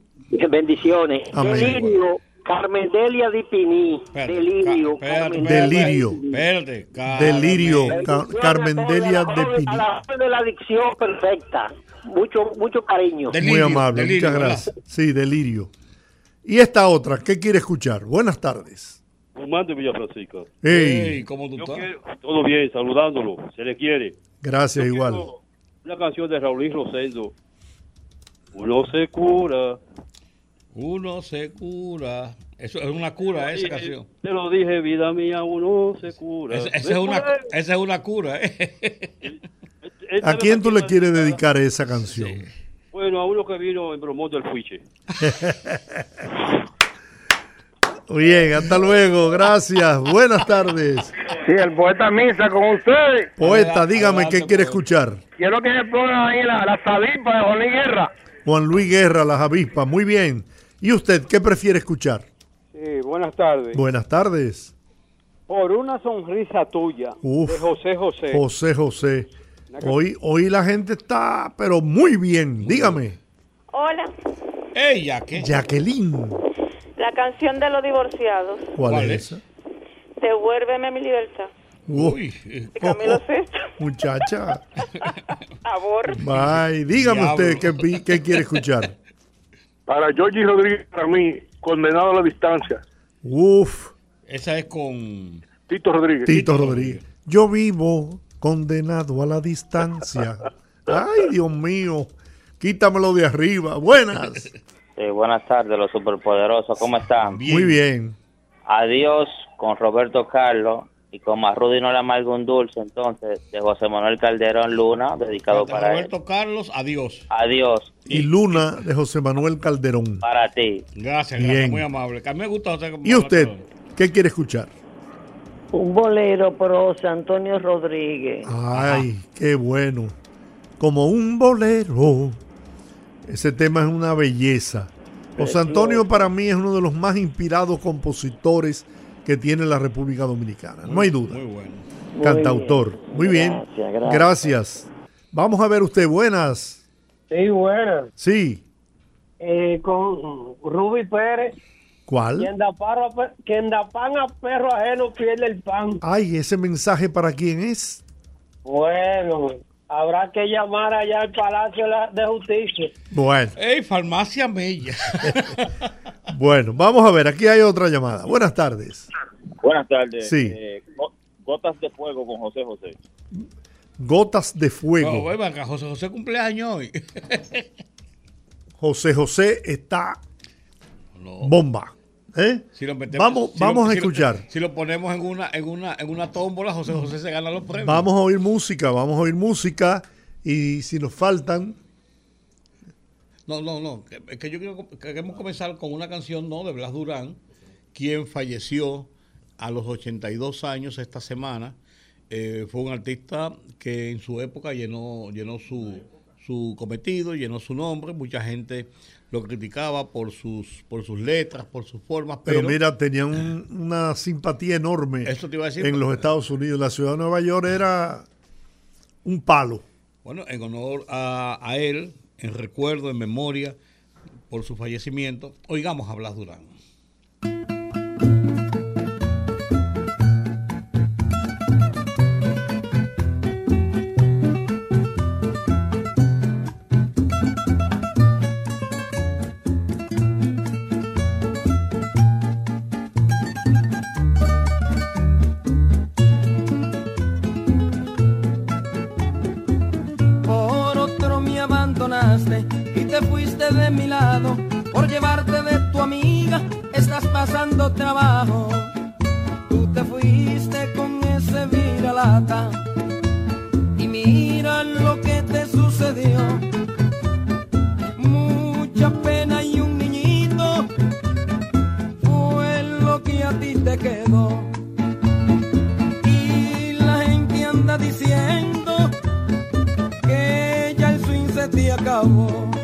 Bendiciones. Amén. Delirio, Carmen Delia Di Pini, delirio. Carmen Delirio. Espérate. Delirio. Carmen. Ca- Carmendelia de A la orden de la adicción perfecta. Mucho, mucho cariño. Muy Delirio, amable, delirio, muchas ¿verdad? gracias. Sí, delirio. Y esta otra, ¿qué quiere escuchar? Buenas tardes. Guzmán de Villa Francisco. Hey, Ey, ¿cómo tú estás? quiero- todo bien, saludándolo, se le quiere. gracias Yo igual. Una canción de Raúl Rosendo. Uno se cura. Uno se cura. Eso es una cura, esa Dije- canción. Te lo dije, vida mía, uno se cura. Esa, esa es una, esa es una cura, ¿eh? ¿A quién tú le quieres dedicar esa canción? Bueno, a uno que vino en bromón del Fuiche. Bien, hasta luego, gracias. Buenas tardes. Sí, el poeta Misa con ustedes. Poeta, dígame Adelante, qué quiere escuchar. Quiero que me pongan ahí la, la sabipa de Juan Luis Guerra. Juan Luis Guerra, Las Avispas, muy bien. ¿Y usted qué prefiere escuchar? Sí, buenas tardes. Buenas tardes. Por una sonrisa tuya, Uf. de José José. José José. Hoy, hoy la gente está, pero muy bien. Dígame, Hola, Ella, ¿qué? Jacqueline. la canción de los divorciados. ¿Cuál, ¿Cuál es? es? esa? Devuélveme mi libertad. Uy, De Camilo Sesto. muchacha. Amor. Bye. Dígame Diablo. usted qué, qué quiere escuchar. Para Georgie Rodríguez, para mí, condenado a la distancia. Uf, esa es con... Tito Rodríguez. Tito Rodríguez. Yo vivo condenado a la distancia. Ay, Dios mío. Quítamelo de arriba. Buenas. Sí, buenas tardes, los superpoderosos. ¿Cómo están? Muy bien. Adiós con Roberto Carlos y con Marrudy no le amargo un dulce, entonces, de José Manuel Calderón Luna, dedicado para él. Roberto Carlos, adiós. Adiós Y Luna de José Manuel Calderón. para ti. Gracias, Bien. gracias, muy amable. Que a mí me gusta José ¿Y usted qué quiere escuchar? Un bolero pro José Antonio Rodríguez. Ay, qué bueno. Como un bolero. Ese tema es una belleza. José Antonio para mí es uno de los más inspirados compositores que tiene la República Dominicana. No hay duda. Muy bueno. Cantautor. Muy bien. Gracias, gracias. Gracias. Vamos a ver usted. Buenas. Sí, buena. Sí. Eh, con Ruby Pérez. ¿Cuál? Quien da, paro quien da pan a perro ajeno pierde el pan. Ay, ese mensaje para quién es. Bueno, habrá que llamar allá al Palacio de Justicia. Bueno, Ey, Farmacia Mella. bueno, vamos a ver. Aquí hay otra llamada. Buenas tardes. Buenas tardes. Sí. Eh, Go- Gotas de Fuego con José José. Gotas de No, fuego. oye, venga, José José cumpleaños hoy. José José está No. bomba. ¿Eh? Si lo metemos- Vamos, si lo- vamos a si lo- escuchar. si lo ponemos en una, en una, en una tómbola, José José se gana los premios. Vamos a oír música, vamos a oír música y si nos faltan, No, no, no. Es que yo quiero, queremos comenzar con una canción, ¿no? De Blas Durán, quien falleció a los 82 años esta semana. Eh, fue un artista que en su época llenó, llenó su, su cometido, llenó su nombre. Mucha gente lo criticaba por sus, por sus letras, por sus formas, pero, pero, mira, tenían un- una simpatía enorme Eso te iba a decir, en porque- los Estados Unidos. La ciudad de Nueva York era un palo. Bueno, en honor a, a él, en recuerdo, en memoria por su fallecimiento, oigamos a Blas Durán. De mi lado. Por llevarte de tu amiga estás pasando trabajo. Tú te fuiste con ese viralata y mira lo que te sucedió. Mucha pena y un niñito fue lo que a ti te quedó. Y la gente anda diciendo que ya el swing se te acabó.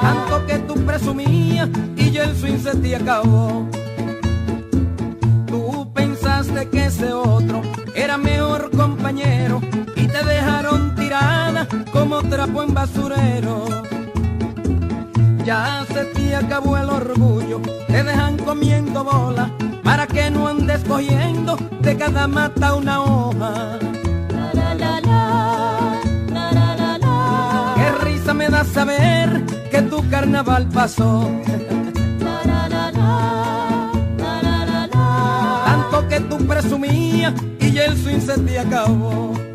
Tanto que tú presumías y ya el swing se te acabó. Tú pensaste que ese otro era mejor compañero y te dejaron tirada como trapo en basurero. Ya se te acabó el orgullo, te dejan comiendo bola para que no andes cogiendo de cada mata una hoja. Me da saber que tu carnaval pasó. Tanto que tú presumías y el swing se te acabó.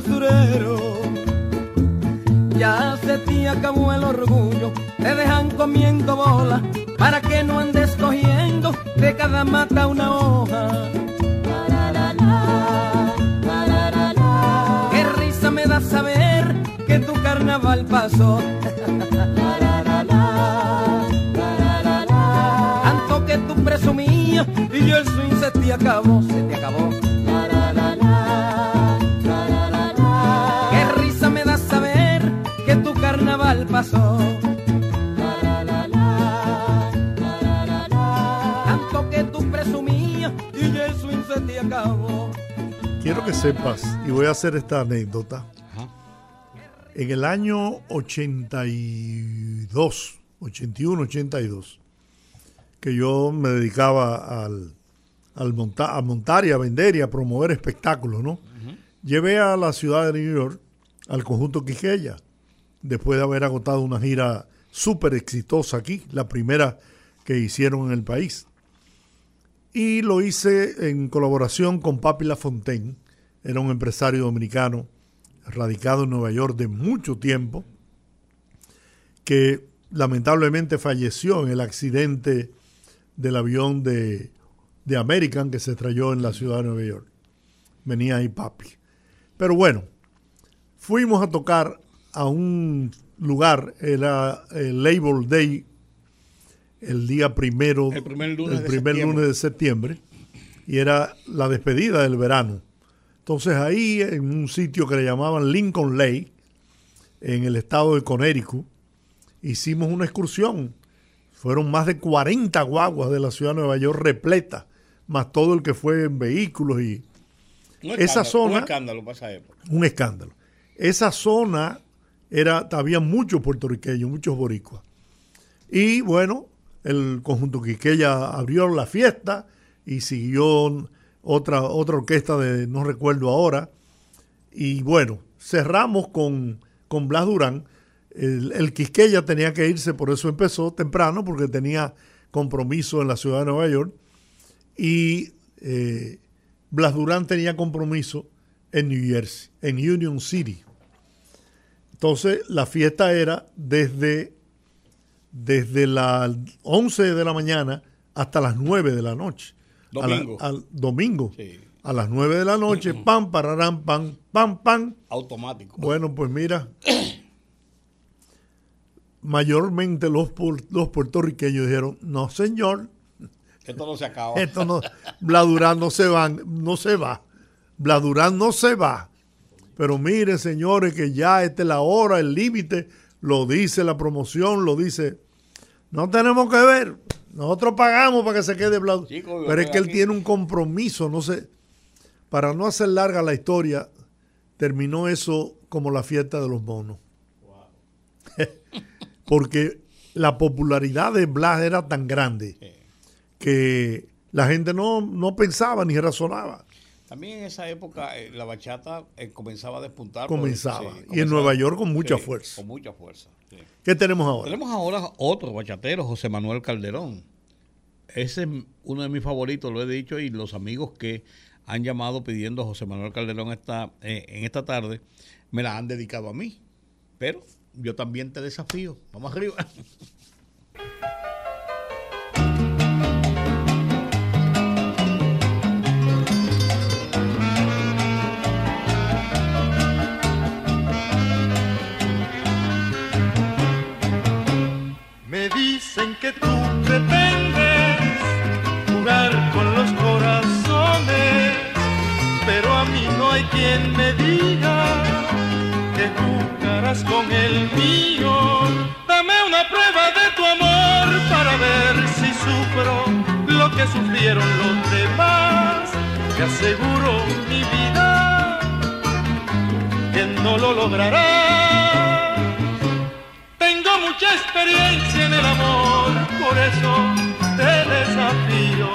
Basurero. Ya se te acabó el orgullo, te dejan comiendo bola para que no andes cogiendo de cada mata una hoja. Qué risa me da saber que tu carnaval pasó. Tanto que tú presumías y yo el swing se te acabó, se que sepas, y voy a hacer esta anécdota. En el año 82, 81, 82, que yo me dedicaba al, al monta- a montar y a vender y a promover espectáculos, ¿no? Llevé a la ciudad de New York al conjunto Quiqueya, después de haber agotado una gira súper exitosa aquí, la primera que hicieron en el país. Y lo hice en colaboración con Papi Lafontaine, era un empresario dominicano radicado en Nueva York de mucho tiempo, que lamentablemente falleció en el accidente del avión de, de American que se estrelló en la ciudad de Nueva York. Venía ahí Papi. Pero bueno, fuimos a tocar a un lugar, era el Labor Day, el día primero, El primer lunes el de primer septiembre. lunes de septiembre, y era la despedida del verano. Entonces ahí, en un sitio que le llamaban Lincoln Lake, en el estado de Connecticut, hicimos una excursión. Fueron más de 40 guaguas de la ciudad de Nueva York repletas, más todo el que fue en vehículos y Un esa zona, Un escándalo para esa época. un escándalo. Esa zona era, había muchos puertorriqueños, muchos boricuas. Y bueno, el conjunto Quiqueya abrió la fiesta y siguió otra, otra orquesta de, no recuerdo ahora. Y bueno, cerramos con, con Blas Durán. El, el Quisqueya tenía que irse, por eso empezó temprano, porque tenía compromiso en la ciudad de Nueva York. Y eh, Blas Durán tenía compromiso en New Jersey, en Union City. Entonces, la fiesta era desde, desde las 11 de la mañana hasta las 9 de la noche. A la- Domingo. al domingo. A las 9 de la noche, pam, pararán, pam, pam, pam. Automático. Bueno, pues mira, mayormente los, los puertorriqueños dijeron, no señor, Esto no se acaba. esto no, Bladurán no se va, no se va, Bladurán no se va. Pero mire, señores, que ya esta es la hora, el límite, lo dice la promoción, lo dice. No tenemos que ver, nosotros pagamos para que se quede. Chico, yo Pero es que él aquí. tiene un compromiso, no sé. Para no hacer larga la historia, terminó eso como la fiesta de los monos. Porque la popularidad de Blas era tan grande que la gente no, no pensaba ni razonaba. También en esa época eh, la bachata eh, comenzaba a despuntar. Comenzaba. Sí, Y en Nueva York con mucha Sí, fuerza. Con mucha fuerza. sí. ¿Qué tenemos ahora? Tenemos ahora otro bachatero, José Manuel Calderón. Ese es uno de mis favoritos, lo he dicho, y los amigos que han llamado pidiendo a José Manuel Calderón esta, eh, en esta tarde me la han dedicado a mí. Pero yo también te desafío. Vamos arriba. que tú pretendes jugar con los corazones, pero a mí no hay quien me diga que jugarás con el mío. Dame una prueba de tu amor para ver si sufro lo que sufrieron los demás. Te aseguro mi vida que no lo lograrás. Tengo mucha experiencia en el amor, por eso te desafío.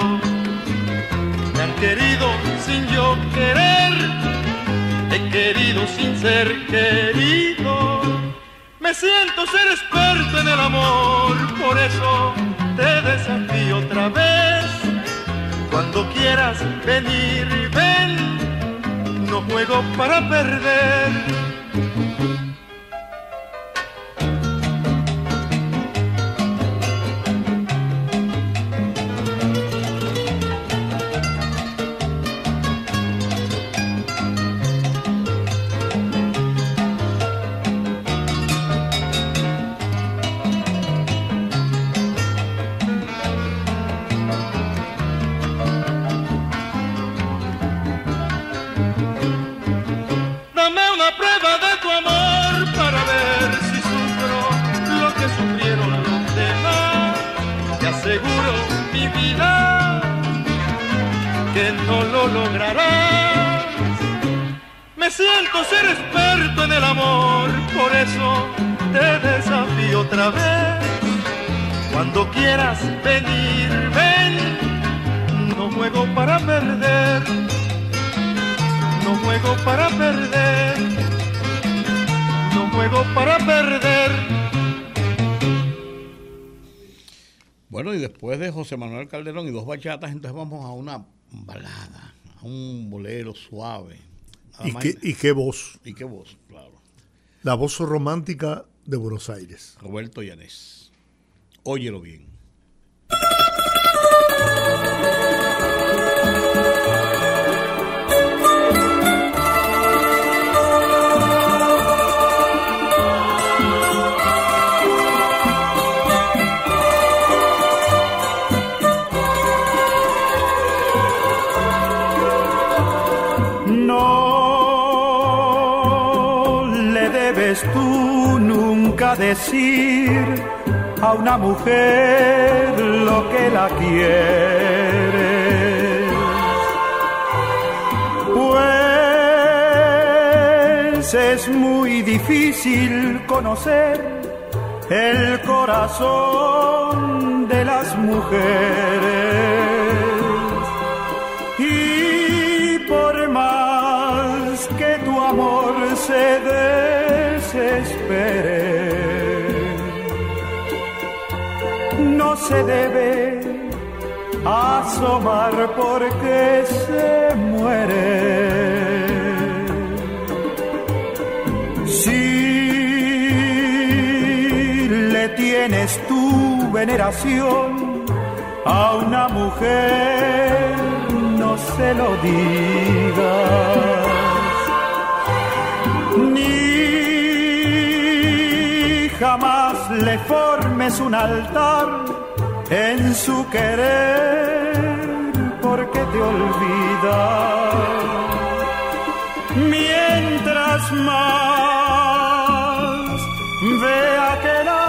Me han querido sin yo querer, he querido sin ser querido. Me siento ser experto en el amor, por eso te desafío otra vez. Cuando quieras venir, ven, no juego para perder. Lo lograrás. Me siento ser experto en el amor, por eso te desafío otra vez. Cuando quieras venir, ven, no juego para perder no juego para perder, no juego para perder. Bueno, y después de José Manuel Calderón y dos bachatas, entonces vamos a una balada, un bolero suave. ¿Y qué, y qué voz? y qué voz, claro. La voz romántica de Buenos Aires. Roberto Llanés. Óyelo bien. Nunca decir a una mujer lo que la quiere. Pues es muy difícil conocer el corazón de las mujeres. Y por más que tu amor se desespere, no se debe asomar porque se muere. Si le tienes tu veneración a una mujer, no se lo digas. Ni jamás le formes un altar en su querer porque te olvidas. Mientras más vea que la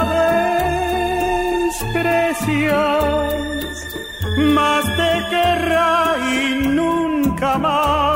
desprecias, más te querrá y nunca más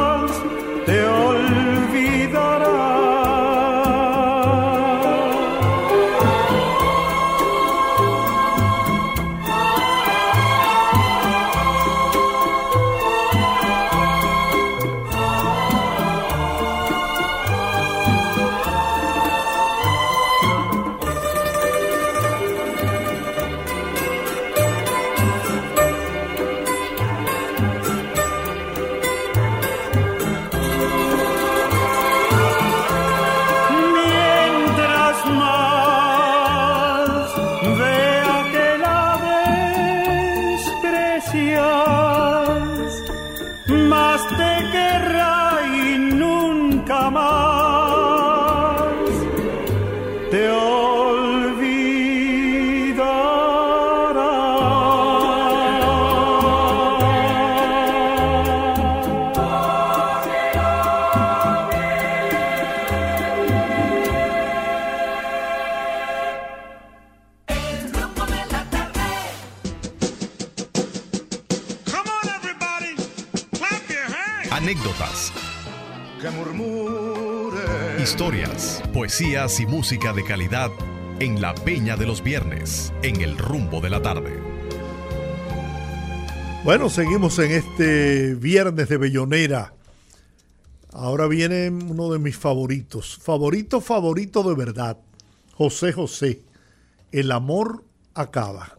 y música de calidad en la Peña de los Viernes, en el rumbo de la tarde. Bueno, seguimos en este viernes de Bellonera. Ahora viene uno de mis favoritos, favorito, favorito de verdad, José José, El amor acaba.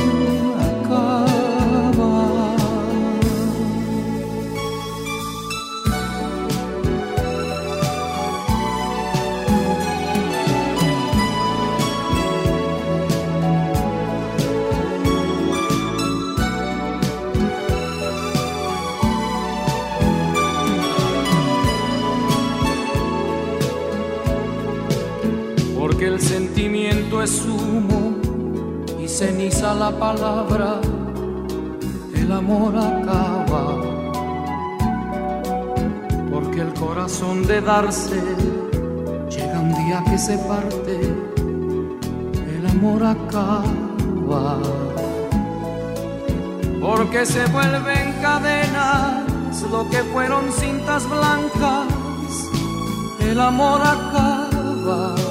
es humo y ceniza la palabra, el amor acaba, porque el corazón de darse llega un día que se parte, el amor acaba, porque se vuelven cadenas lo que fueron cintas blancas, el amor acaba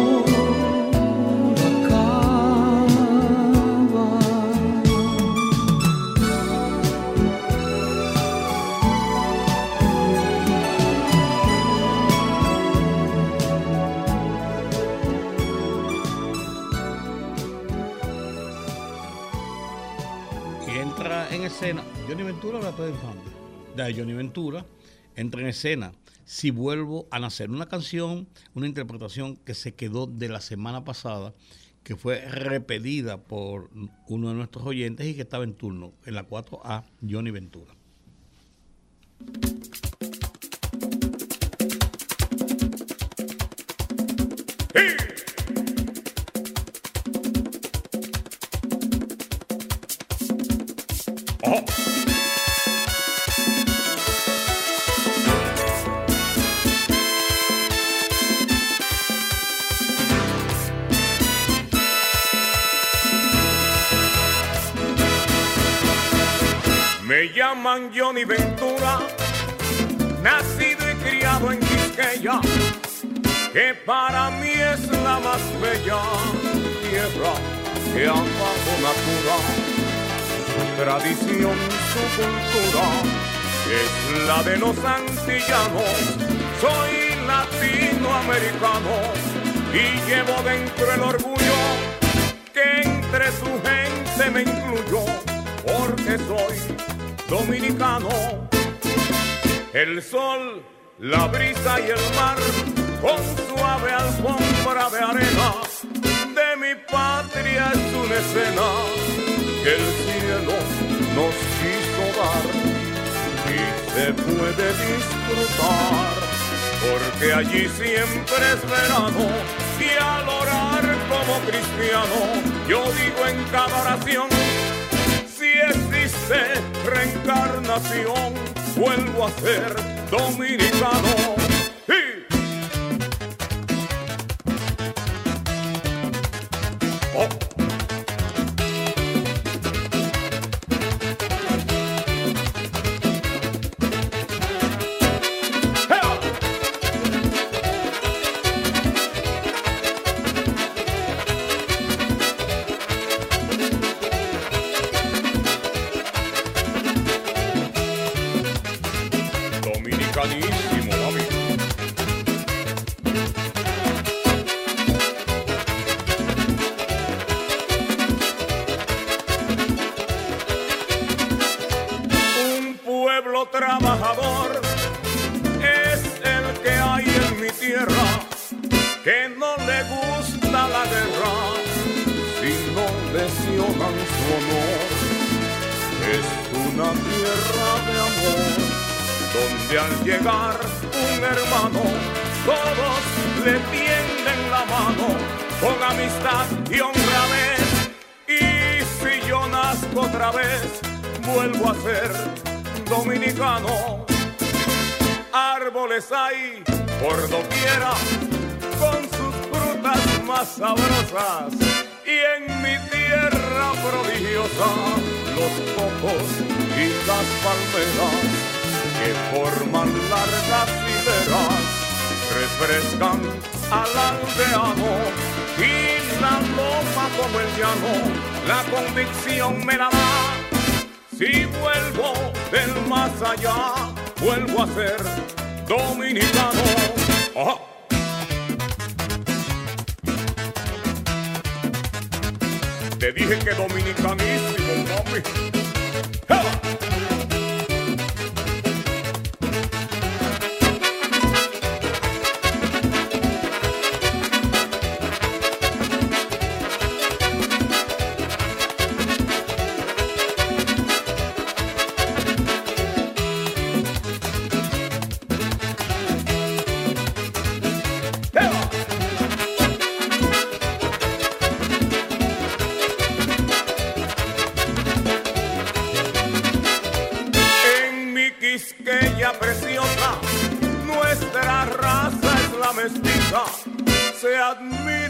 De Johnny Ventura entra en escena. Si vuelvo a nacer. Una canción, una interpretación que se quedó de la semana pasada, que fue repetida por uno de nuestros oyentes y que estaba en turno, en la 4A, Johnny Ventura. Llaman Johnny Ventura, nacido y criado en Quisqueya, que para mí es la más bella tierra que bajo natura. Su tradición, su cultura es la de los antillanos. Soy latinoamericano y llevo dentro el orgullo que entre su gente me incluyó, porque soy dominicano. El sol, la brisa y el mar, con suave alfombra de arena, de mi patria es una escena que el cielo nos quiso dar y se puede disfrutar, porque allí siempre es verano y al orar como cristiano, yo digo en cada oración, existe reencarnación, vuelvo a ser dominicano.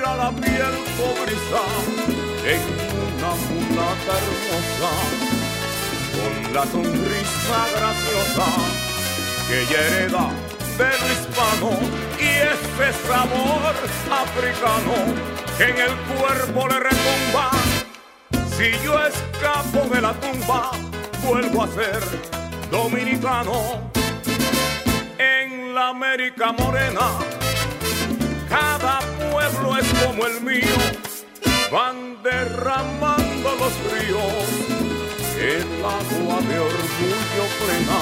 Admira la piel cobriza en una mulata hermosa, con la sonrisa graciosa que ella hereda del hispano y ese sabor africano que en el cuerpo le retumba. Si yo escapo de la tumba, vuelvo a ser dominicano. En la América morena, cada pueblo es como el mío. Van derramando los ríos, el agua de orgullo plena.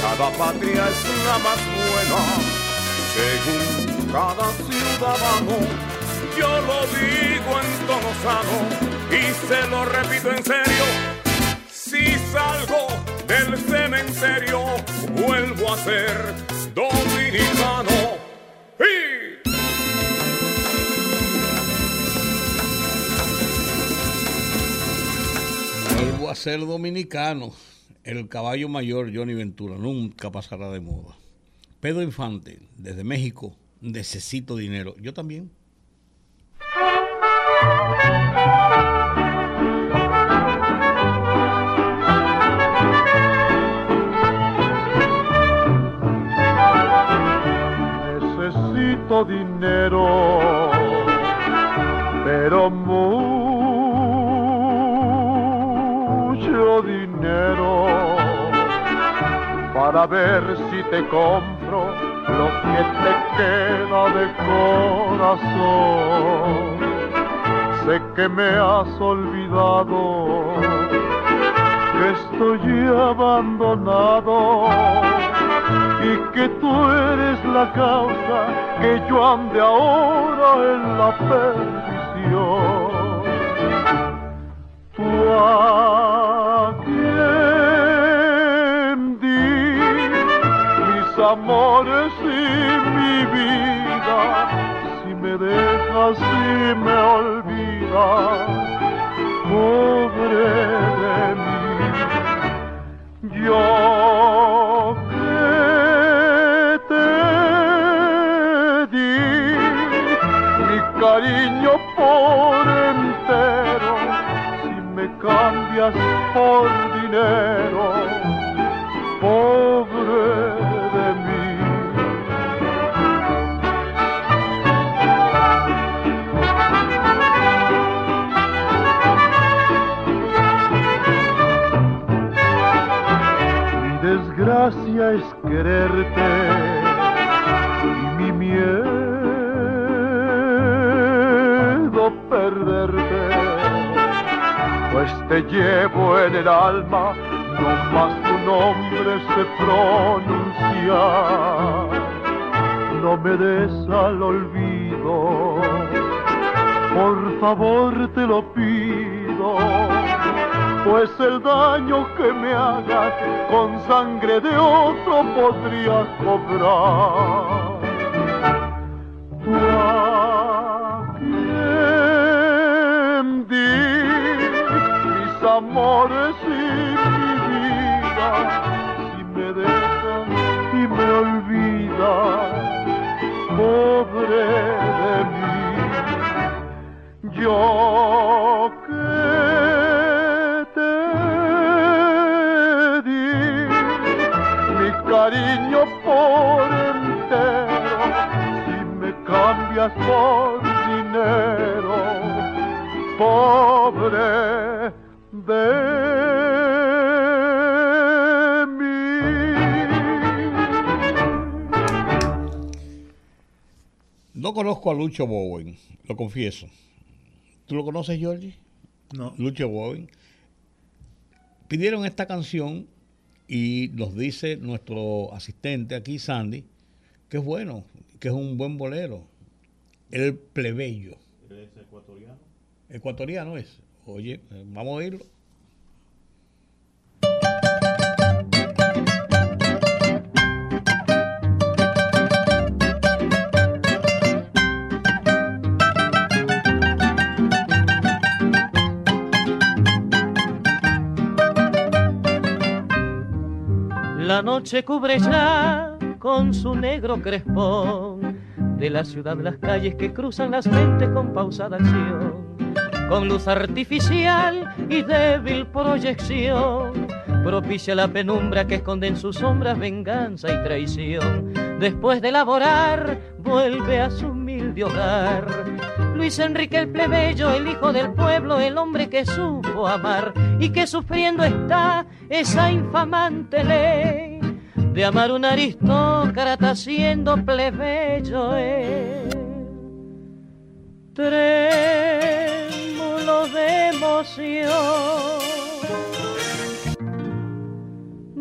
Cada patria es la más buena, según cada ciudadano. Yo lo digo en tono sano y se lo repito en serio. Si salgo del cementerio, vuelvo a ser dominicano. Ser dominicano. El caballo mayor Johnny Ventura nunca pasará de moda. Pedro Infante, desde México, necesito dinero. Yo también. Necesito dinero, pero para ver si te compro lo que te queda de corazón. Sé que me has olvidado, que estoy abandonado y que tú eres la causa que yo ande ahora en la perdición. Tú a amores y mi vida, si me dejas y me olvidas, pobre de mí. Yo que te di mi cariño por entero, si me cambias por dinero, pobre desgracia es quererte y mi miedo perderte, pues te llevo en el alma, no más tu nombre se pronuncia, no me des al olvido, por favor te lo pido pues el daño que me hagas con sangre de otro podría cobrar. Tú a di mis amores y mi vida, si me dejas y me olvidas, pobre de mí, yo por dinero pobre de No conozco a Lucho Bowen, lo confieso. ¿Tú lo conoces, Georgie? No. Lucho Bowen. Pidieron esta canción y nos dice nuestro asistente aquí, Sandy, que es bueno, que es un buen bolero. El plebeyo. ¿Es ecuatoriano? Ecuatoriano es. Oye, vamos a oírlo. La noche cubre ya con su negro crespón de la ciudad las calles que cruzan las mentes con pausada acción, con luz artificial y débil proyección, propicia la penumbra que esconde en sus sombras venganza y traición. Después de laborar, vuelve a su humilde hogar. Luis Enrique el plebeyo, el hijo del pueblo, el hombre que supo amar y que sufriendo está esa infamante ley de amar un aristócrata siendo plebeyo él. Trémulo de emoción,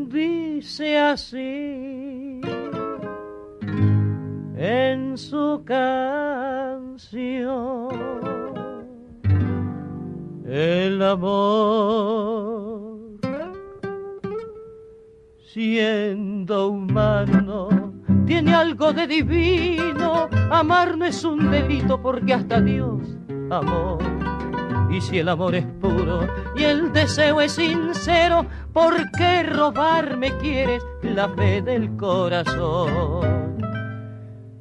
dice así en su canción. El amor, siendo humano, tiene algo de divino. Amar no es un delito porque hasta Dios amó. Y si el amor es puro y el deseo es sincero, ¿por qué robarme quieres la fe del corazón?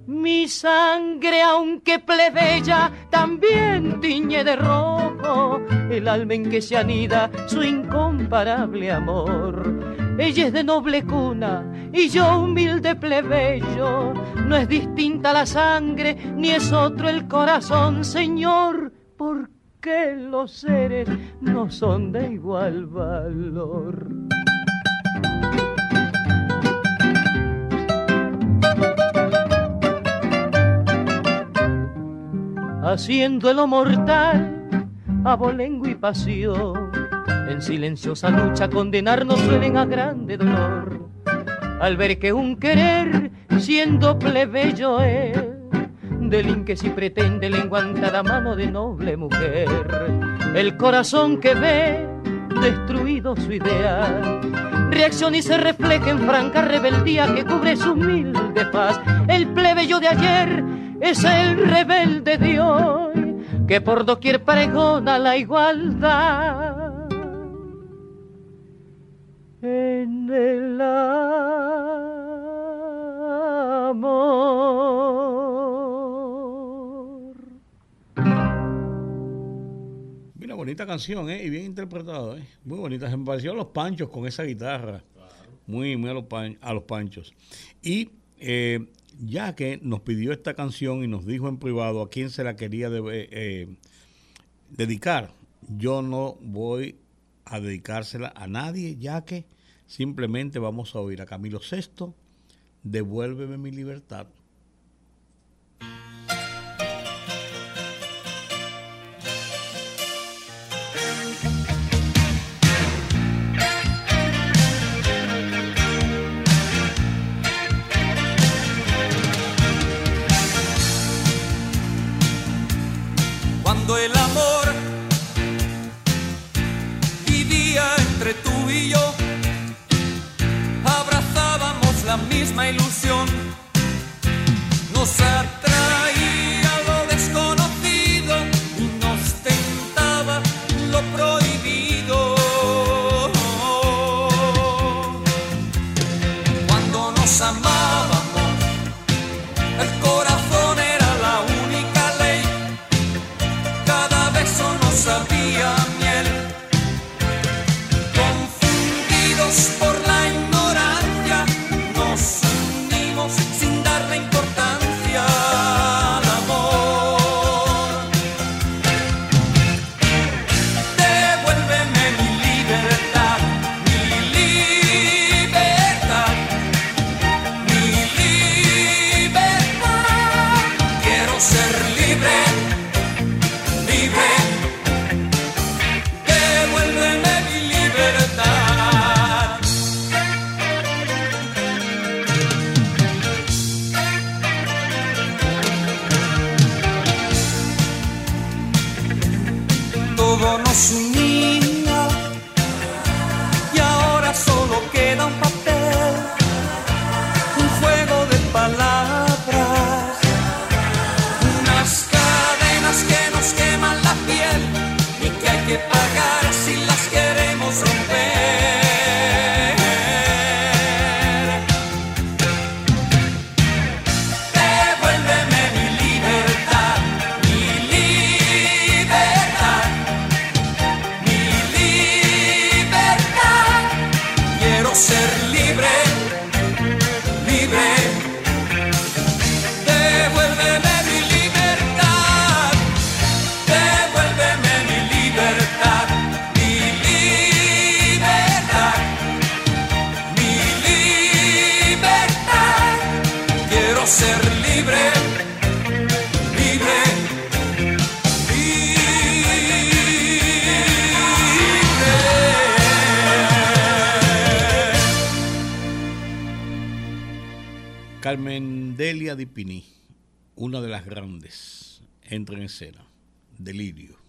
Mi sangre, aunque plebeya, también tiñe de rojo el alma en que se anida su incomparable amor. Ella es de noble cuna y yo humilde plebeyo. No es distinta la sangre ni es otro el corazón, Señor. ¿Por qué los seres no son de igual valor? haciéndolo mortal, abolengo y pasión. En silenciosa lucha condenarnos suelen a grande dolor. Al ver que un querer, siendo plebeyo es, delinque si pretende lenguantada mano de noble mujer. El corazón que ve destruido su ideal, reacciona y se refleja en franca rebeldía que cubre su humilde paz. El plebeyo de ayer es el rebelde de hoy que por doquier pregona la igualdad. En el amor. Mira, bonita canción, ¿eh? Y bien interpretado, ¿eh? Muy bonita. Se me pareció a los panchos con esa guitarra. Muy, muy a los, a los panchos. Y eh, ya que nos pidió esta canción y nos dijo en privado a quién se la quería eh, dedicar, yo no voy a dedicársela a nadie, ya que simplemente vamos a oír a Camilo VI, Devuélveme mi libertad. Misma ilusión. Nos atraía Delirio.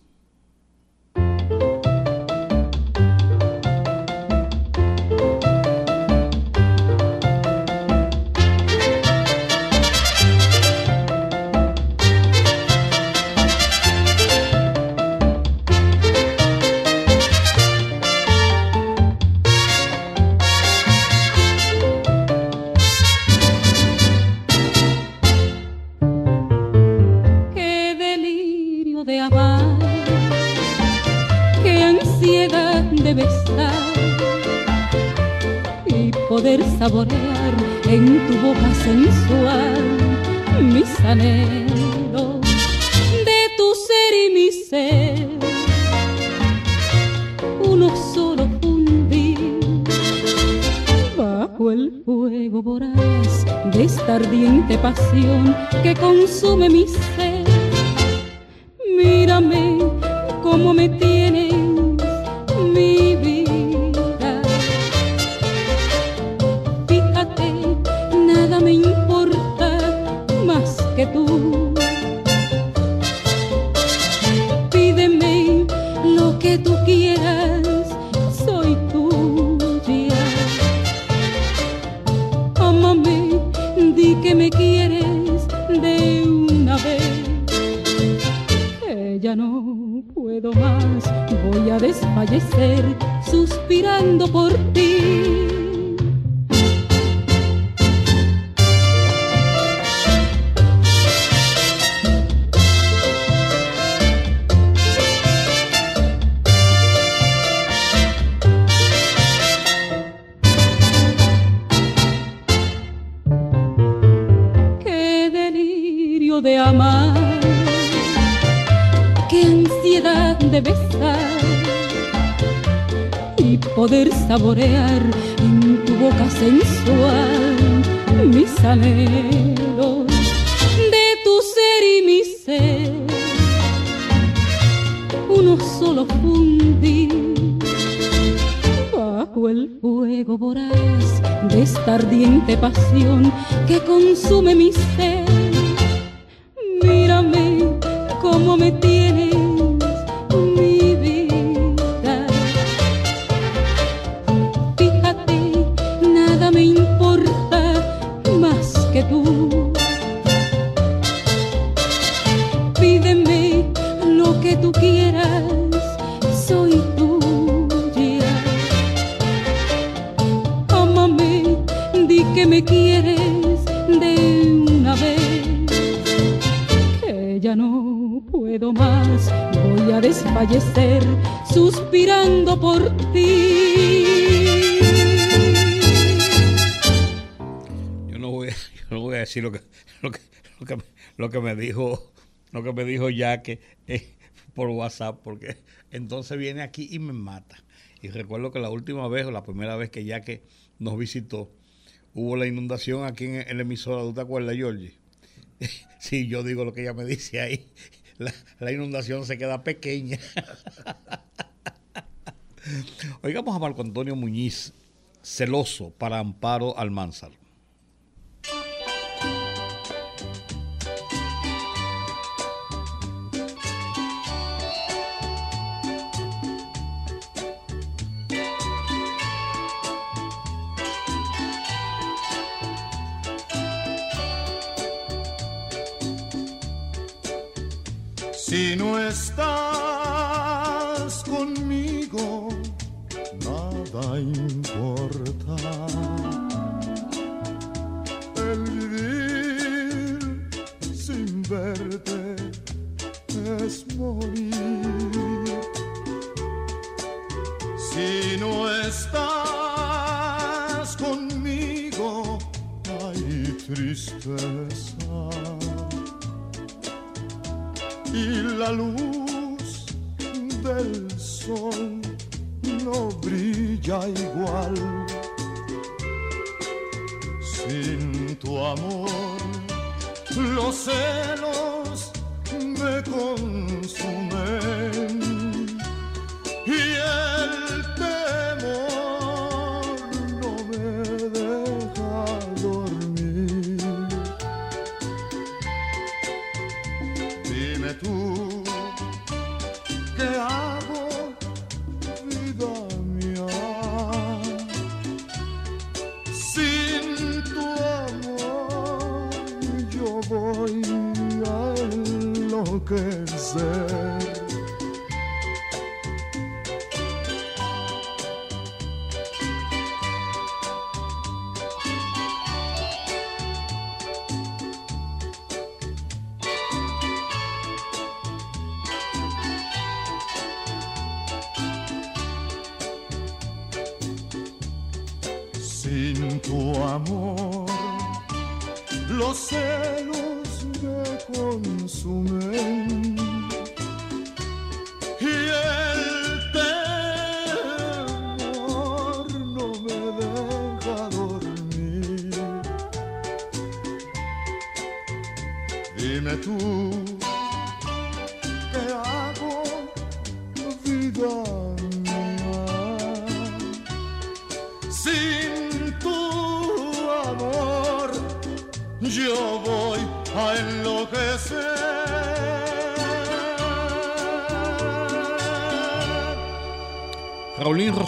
Cómo lo que me dijo, lo que me dijo Yaque eh, por WhatsApp, porque entonces viene aquí y me mata. Y recuerdo que la última vez o la primera vez que Yaque nos visitó, hubo la inundación aquí en, en la emisora, ¿tú te acuerdas, Georgie? Sí, yo digo lo que ella me dice ahí. La, la inundación se queda pequeña. Oigamos a Marco Antonio Muñiz, celoso para Amparo Almanzar. Si no estás conmigo, nada importa. El vivir sin verte es morir. Si no estás conmigo, hay tristeza y la luz del sol no brilla igual. Sin tu amor, los celos me consumen y el fazer.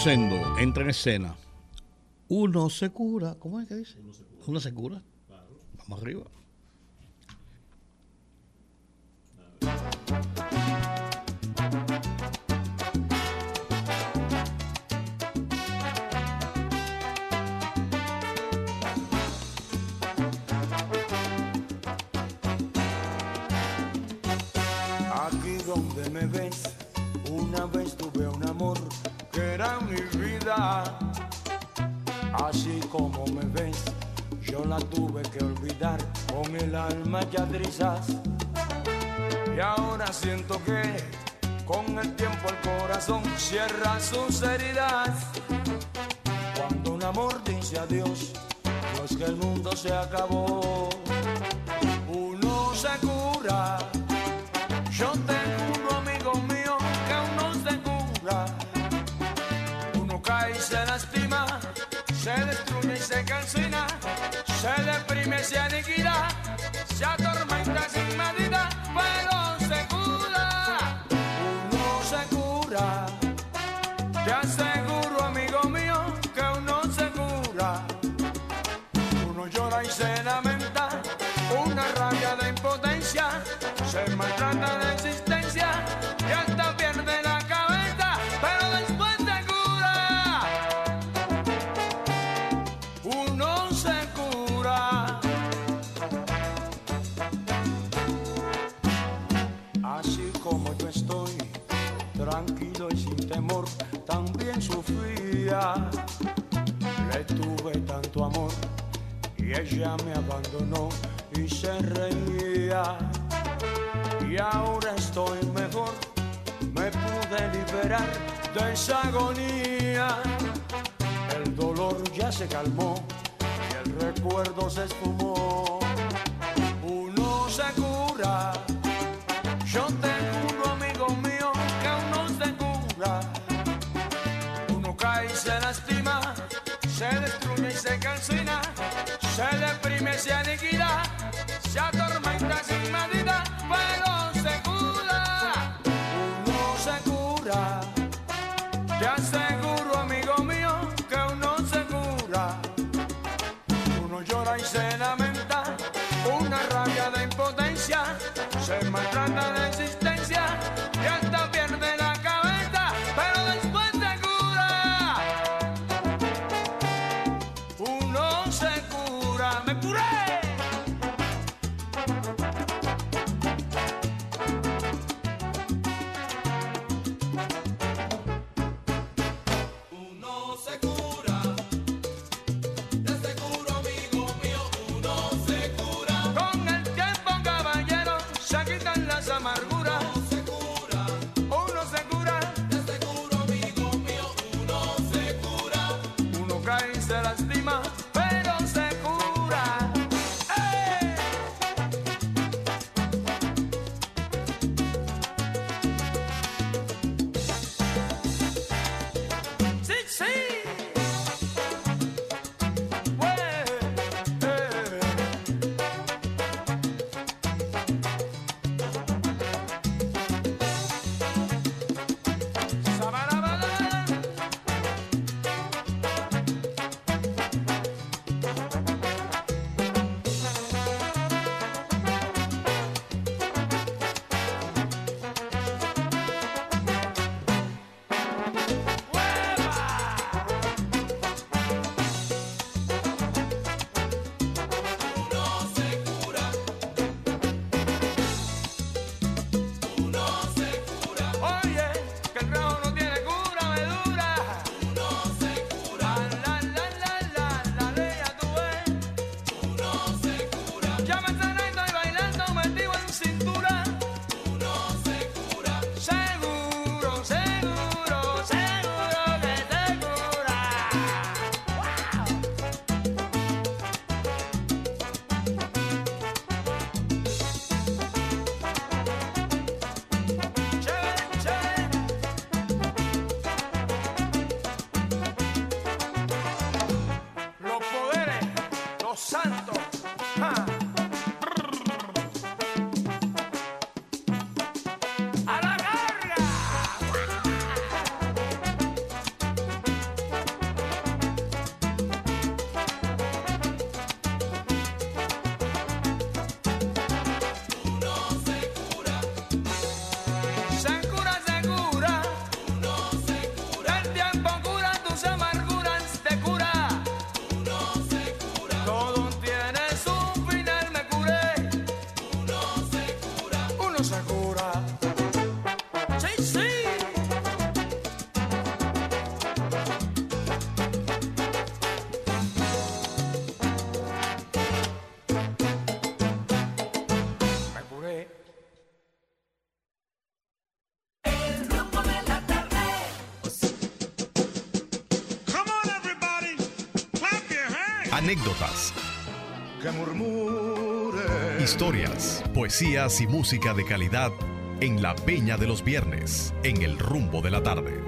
Entra en escena. Uno se cura. ¿Cómo es que dice? Uno se cura. Uno se cura. Vamos arriba. Anécdotas, que murmure. historias, poesías y música de calidad en la Peña de los Viernes, en el rumbo de la tarde.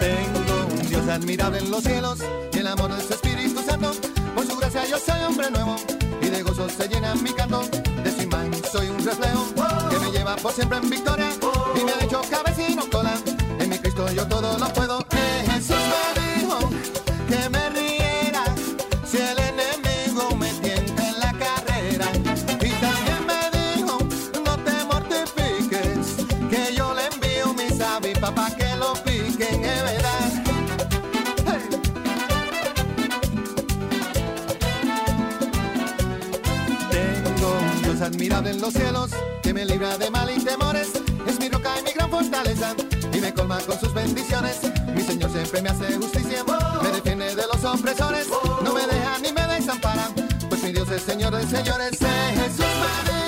Tengo un Dios admirable en los cielos y el amor de su Espíritu Santo. Por su gracia yo soy hombre nuevo y de gozo se llena mi canto. De su soy un reflejo que me lleva por siempre en victoria y me ha hecho cabeza y no cola. En mi Cristo yo todo lo puedo. Admirable en los cielos que me libra de mal y temores. Es mi roca y mi gran fortaleza y me colma con sus bendiciones. Mi Señor siempre me hace justicia, me defiende de los opresores. No me deja ni me desampara, pues mi Dios es Señor de señores. Eh, Jesús me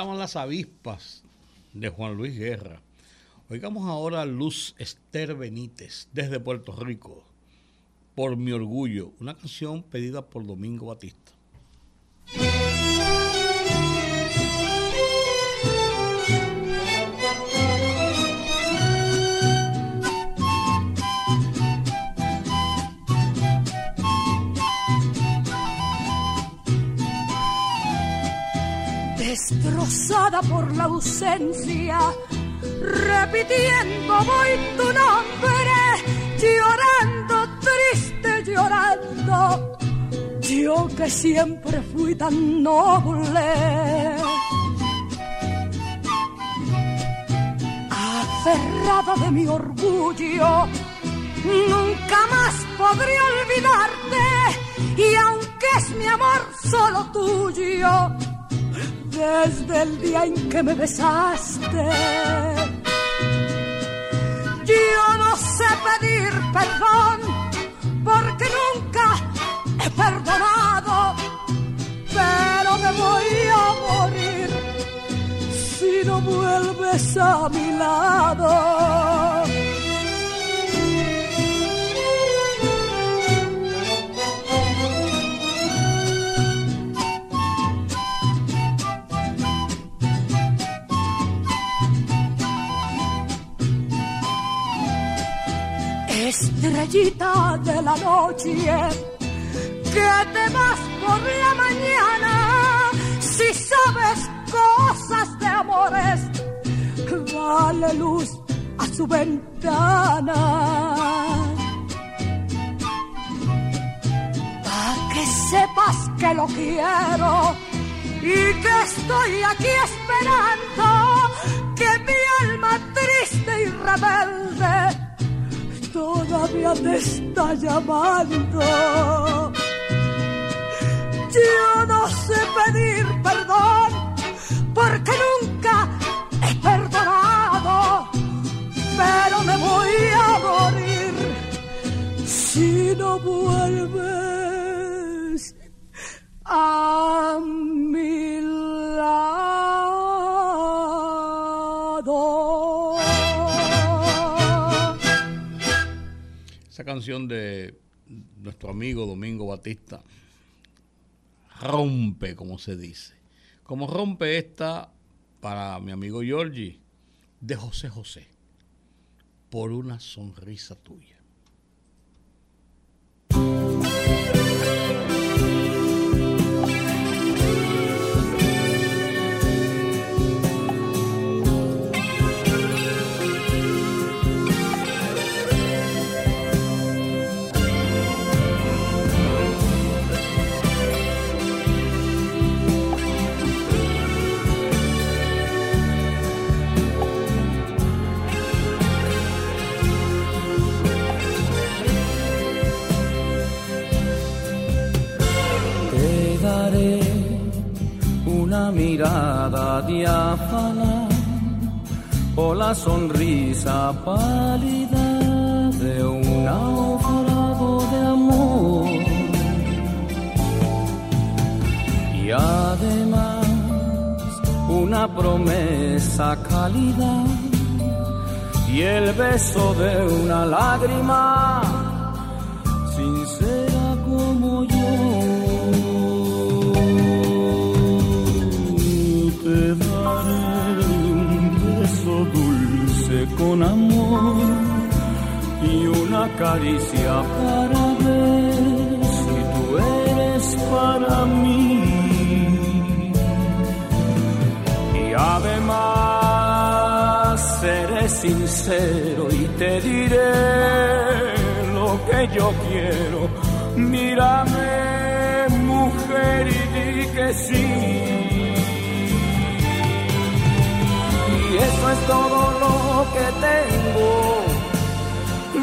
estaban las avispas de Juan Luis Guerra. Oigamos ahora a Luz Esther Benítez desde Puerto Rico. Por mi orgullo, una canción pedida por Domingo Batista. Destrozada por la ausencia, repitiendo voy tu nombre, llorando, triste, llorando, yo que siempre fui tan noble. Aferrada de mi orgullo, nunca más podré olvidarte, y aunque es mi amor solo tuyo, desde el día en que me besaste. Yo no sé pedir perdón porque nunca he perdonado, pero me voy a morir si no vuelves a mi lado. Estrellita de la noche, que te vas por la mañana si sabes cosas de amores, dale luz a su ventana. Pa' que sepas que lo quiero y que estoy aquí esperando que mi alma triste y rebelde todavía te está llamando. Yo no sé pedir perdón porque nunca he perdonado, pero me voy a morir si no vuelves a mi lado. Canción de nuestro amigo Domingo Batista rompe, como se dice. Como rompe esta para mi amigo Giorgi de José José, por una sonrisa tuya. Una mirada diáfana o la sonrisa pálida de un naufrago de amor. Y además una promesa cálida y el beso de una lágrima y una caricia para ver si tú eres para mí. Y además seré sincero y te diré lo que yo quiero. Mírame, mujer, y di que sí. Y eso es todo que tengo.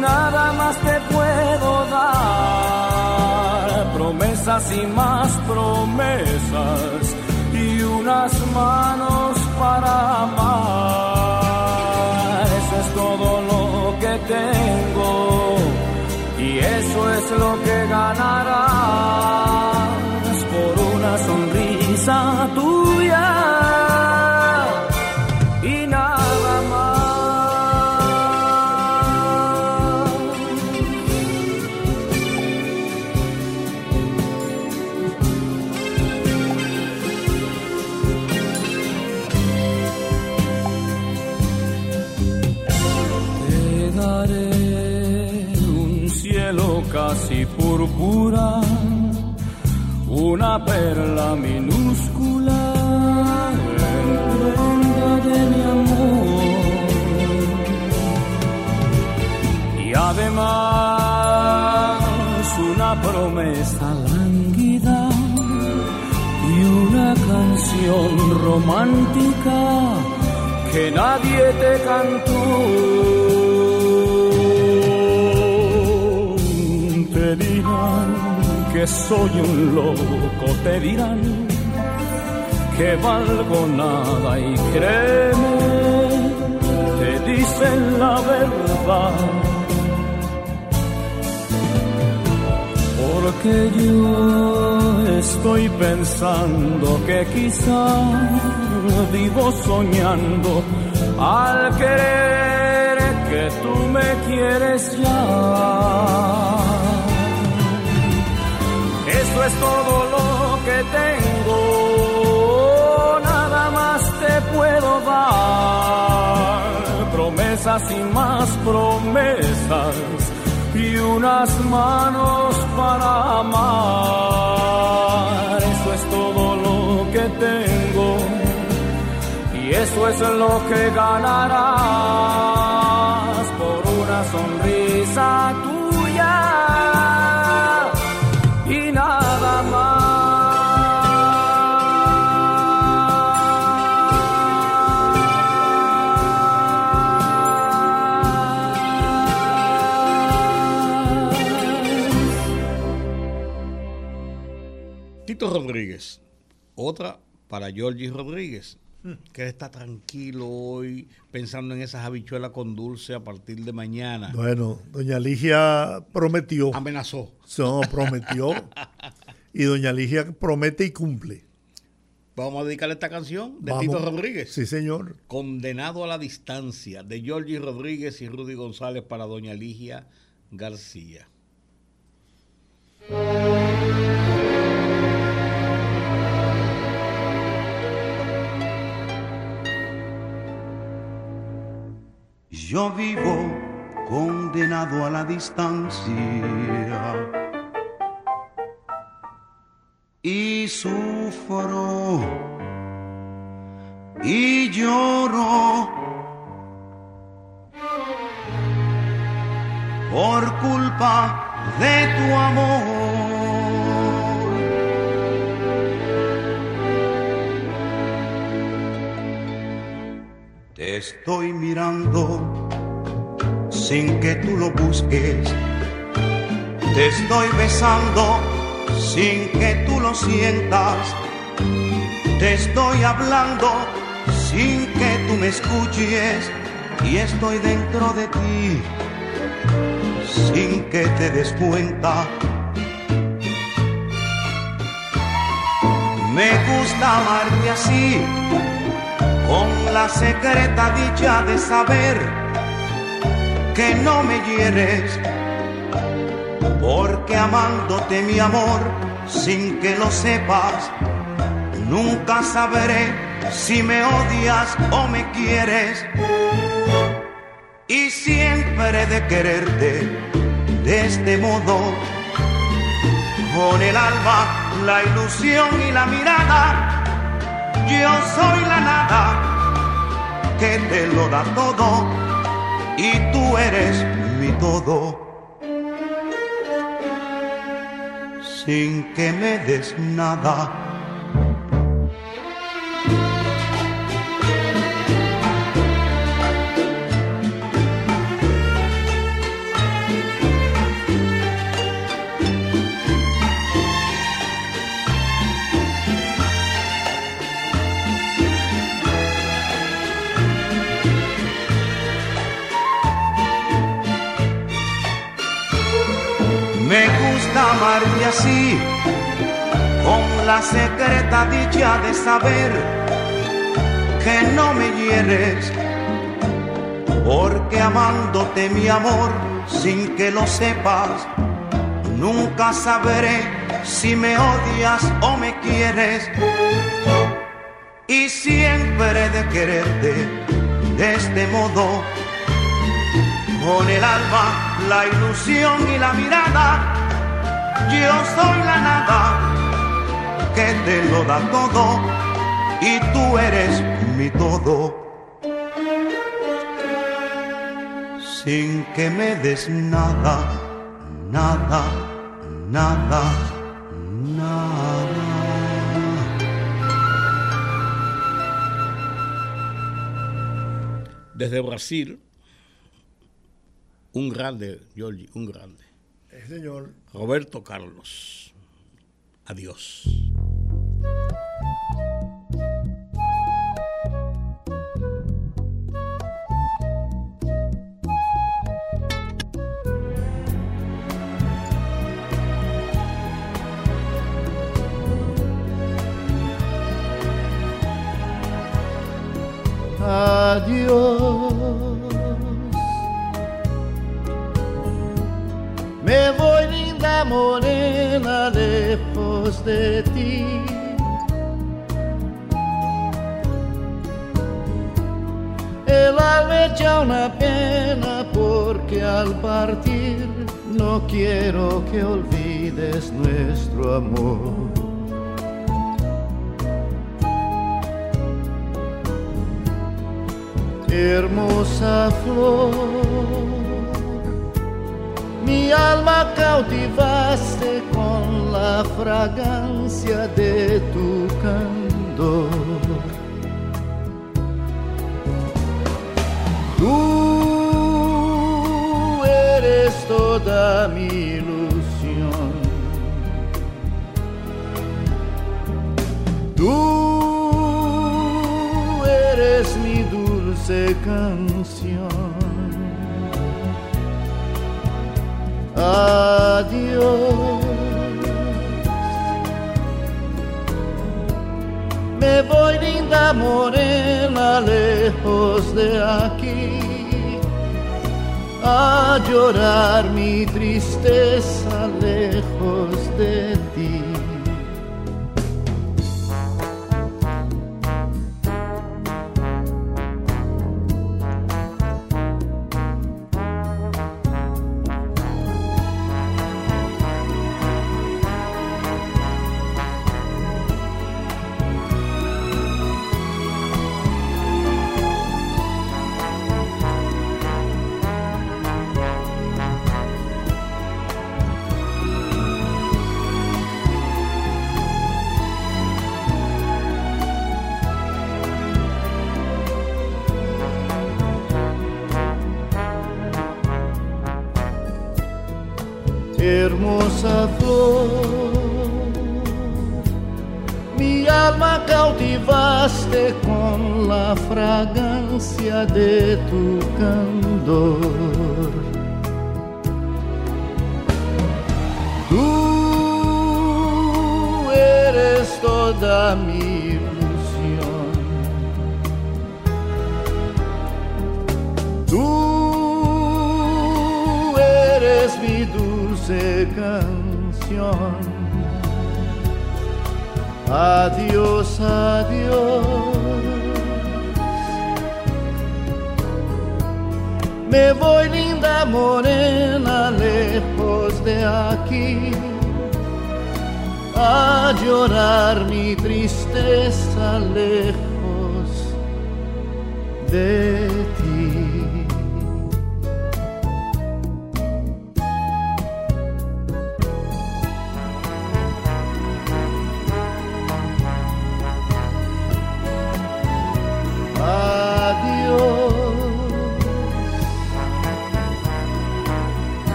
Nada más te puedo dar. Promesas y más promesas. Y unas manos para amar. Eso es todo lo que tengo. Y eso es lo que ganarás por una sonrisa tuya perla minúscula en prenda de mi amor. Y además una promesa lánguida y una canción romántica que nadie te cantó. Que soy un loco, te dirán que valgo nada y créeme, te dicen la verdad. Porque yo estoy pensando que quizá vivo soñando al querer que tú me quieres ya. Todo lo que tengo, nada más te puedo dar. Promesas y más promesas unas manos para amar. Eso es todo lo que tengo y eso es lo que ganarás por una sonrisa Rodríguez. Otra para Georgie Rodríguez, que está tranquilo hoy pensando en esas habichuelas con dulce a partir de mañana. Bueno, doña Ligia prometió. Amenazó. No, prometió. y doña Ligia promete y cumple. Vamos a dedicarle esta canción de Vamos. Tito Rodríguez. Sí, señor. Condenado a la distancia, de Georgie Rodríguez y Rudy González para doña Ligia García. Yo vivo condenado a la distancia y sufro y lloro por culpa de tu amor. Te estoy mirando sin que tú lo busques. Te estoy besando sin que tú lo sientas. Te estoy hablando sin que tú me escuches. Y estoy dentro de ti sin que te des cuenta. Me gusta amarte así con la secreta dicha de saber que no me hieres, porque amándote mi amor sin que lo sepas, nunca sabré si me odias o me quieres. Y siempre he de quererte de este modo, con el alma, la ilusión y la mirada yo soy la nada que te lo da todo y tú eres mi todo. Sin que me des nada. Amarte así, con la secreta dicha de saber que no me hieres, porque amándote mi amor sin que lo sepas, nunca sabré si me odias o me quieres. Y siempre de quererte de este modo con el alma, la ilusión y la mirada. Yo soy la nada que te lo da todo y tú eres mi todo. Sin que me des nada, nada, nada, nada. Desde Brasil, un grande, Giorgi, un grande. Señor. Roberto Carlos. Adiós. Adiós. Me voy linda morena lejos de ti. El alma echa una pena porque al partir no quiero que olvides nuestro amor. Hermosa flor, mi alma cautivaste con la fragancia de tu candor. Tú eres toda mi ilusión. Tú eres mi dulce canción. Adiós. Me voy linda morena lejos de aquí a llorar mi tristeza lejos de ti. Hermosa flor. Mi alma cautivaste con la fragancia de tu candor. Tú eres toda mi dulce canción. Adiós, adiós. Me voy linda morena lejos de aquí a llorar mi tristeza lejos de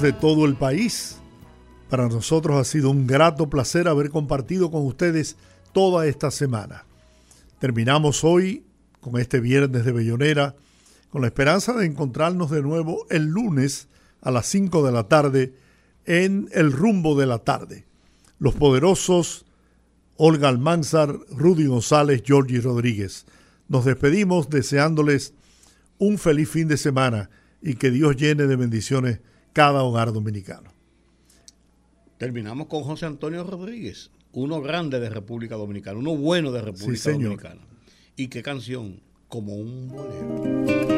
de todo el país, para nosotros ha sido un grato placer haber compartido con ustedes toda esta semana. Terminamos hoy con este viernes de Bellonera con la esperanza de encontrarnos de nuevo el lunes a las 5 de la tarde en El Rumbo de la Tarde. Los poderosos Olga Almanzar, Rudy González, Georgie Rodríguez. Nos despedimos deseándoles un feliz fin de semana y que Dios llene de bendiciones cada hogar dominicano. Terminamos con José Antonio Rodríguez, uno grande de República Dominicana, uno bueno de República Sí, señor. Dominicana. ¿Y qué canción? Como un bolero.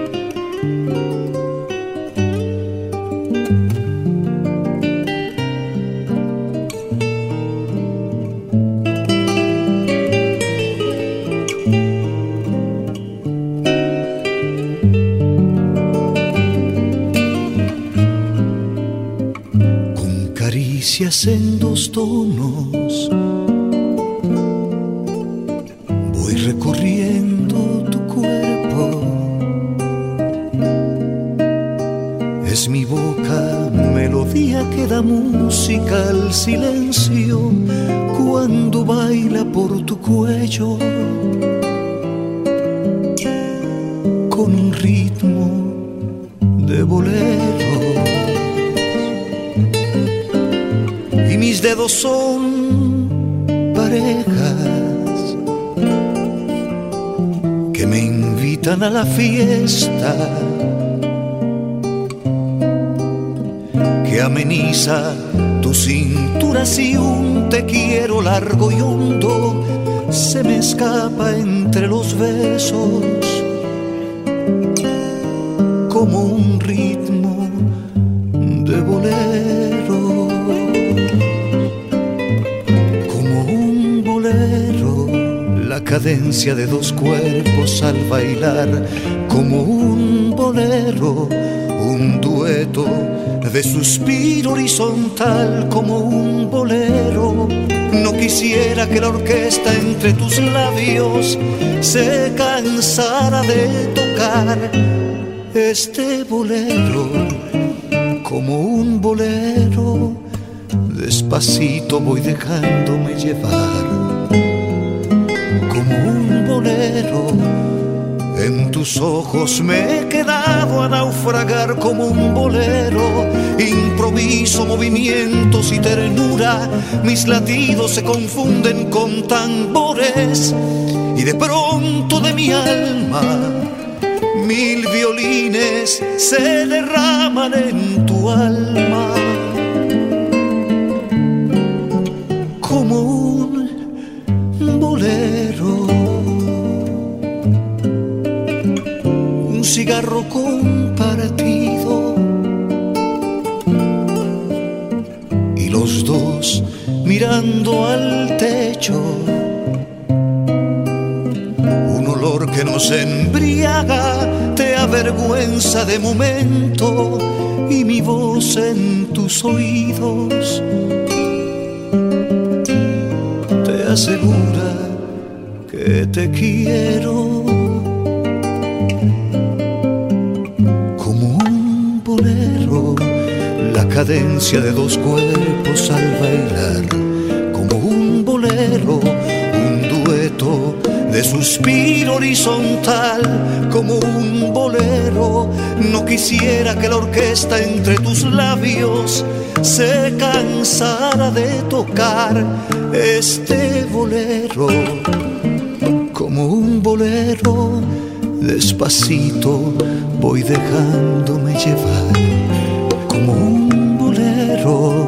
Caricias en dos tonos. Voy recorriendo tu cuerpo. Es mi boca melodía que da música al silencio cuando baila por tu cuello con un ritmo de bolero. Dedos son parejas que me invitan a la fiesta que ameniza tu cintura si un te quiero largo y hondo se me escapa entre los besos como un ritmo de bolero, cadencia de dos cuerpos al bailar, como un bolero, un dueto de suspiro horizontal como un bolero. No quisiera que la orquesta entre tus labios se cansara de tocar este bolero como un bolero. Despacito voy dejándome llevar En tus ojos me he quedado a naufragar como un bolero. Improviso movimientos y ternura. Mis latidos se confunden con tambores. Y de pronto de mi alma mil violines se derraman en tu alma momento y mi voz en tus oídos. Te asegura que te quiero como un bolero, la cadencia de dos cuerpos al bailar, suspiro horizontal como un bolero. No quisiera que la orquesta entre tus labios se cansara de tocar este bolero como un bolero. Despacito voy dejándome llevar como un bolero.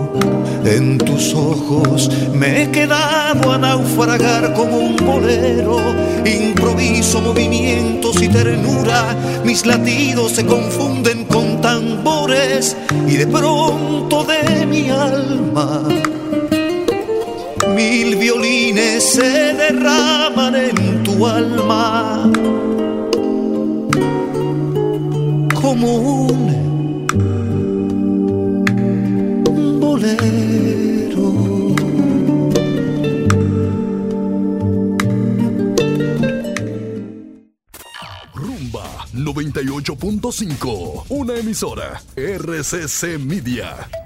En tus ojos me he quedado a naufragar como un bolero. Improviso movimientos y ternura. Mis latidos se confunden con tambores. Y de pronto de mi alma mil violines se derraman en tu alma. Como un 98.5, una emisora RCC Media.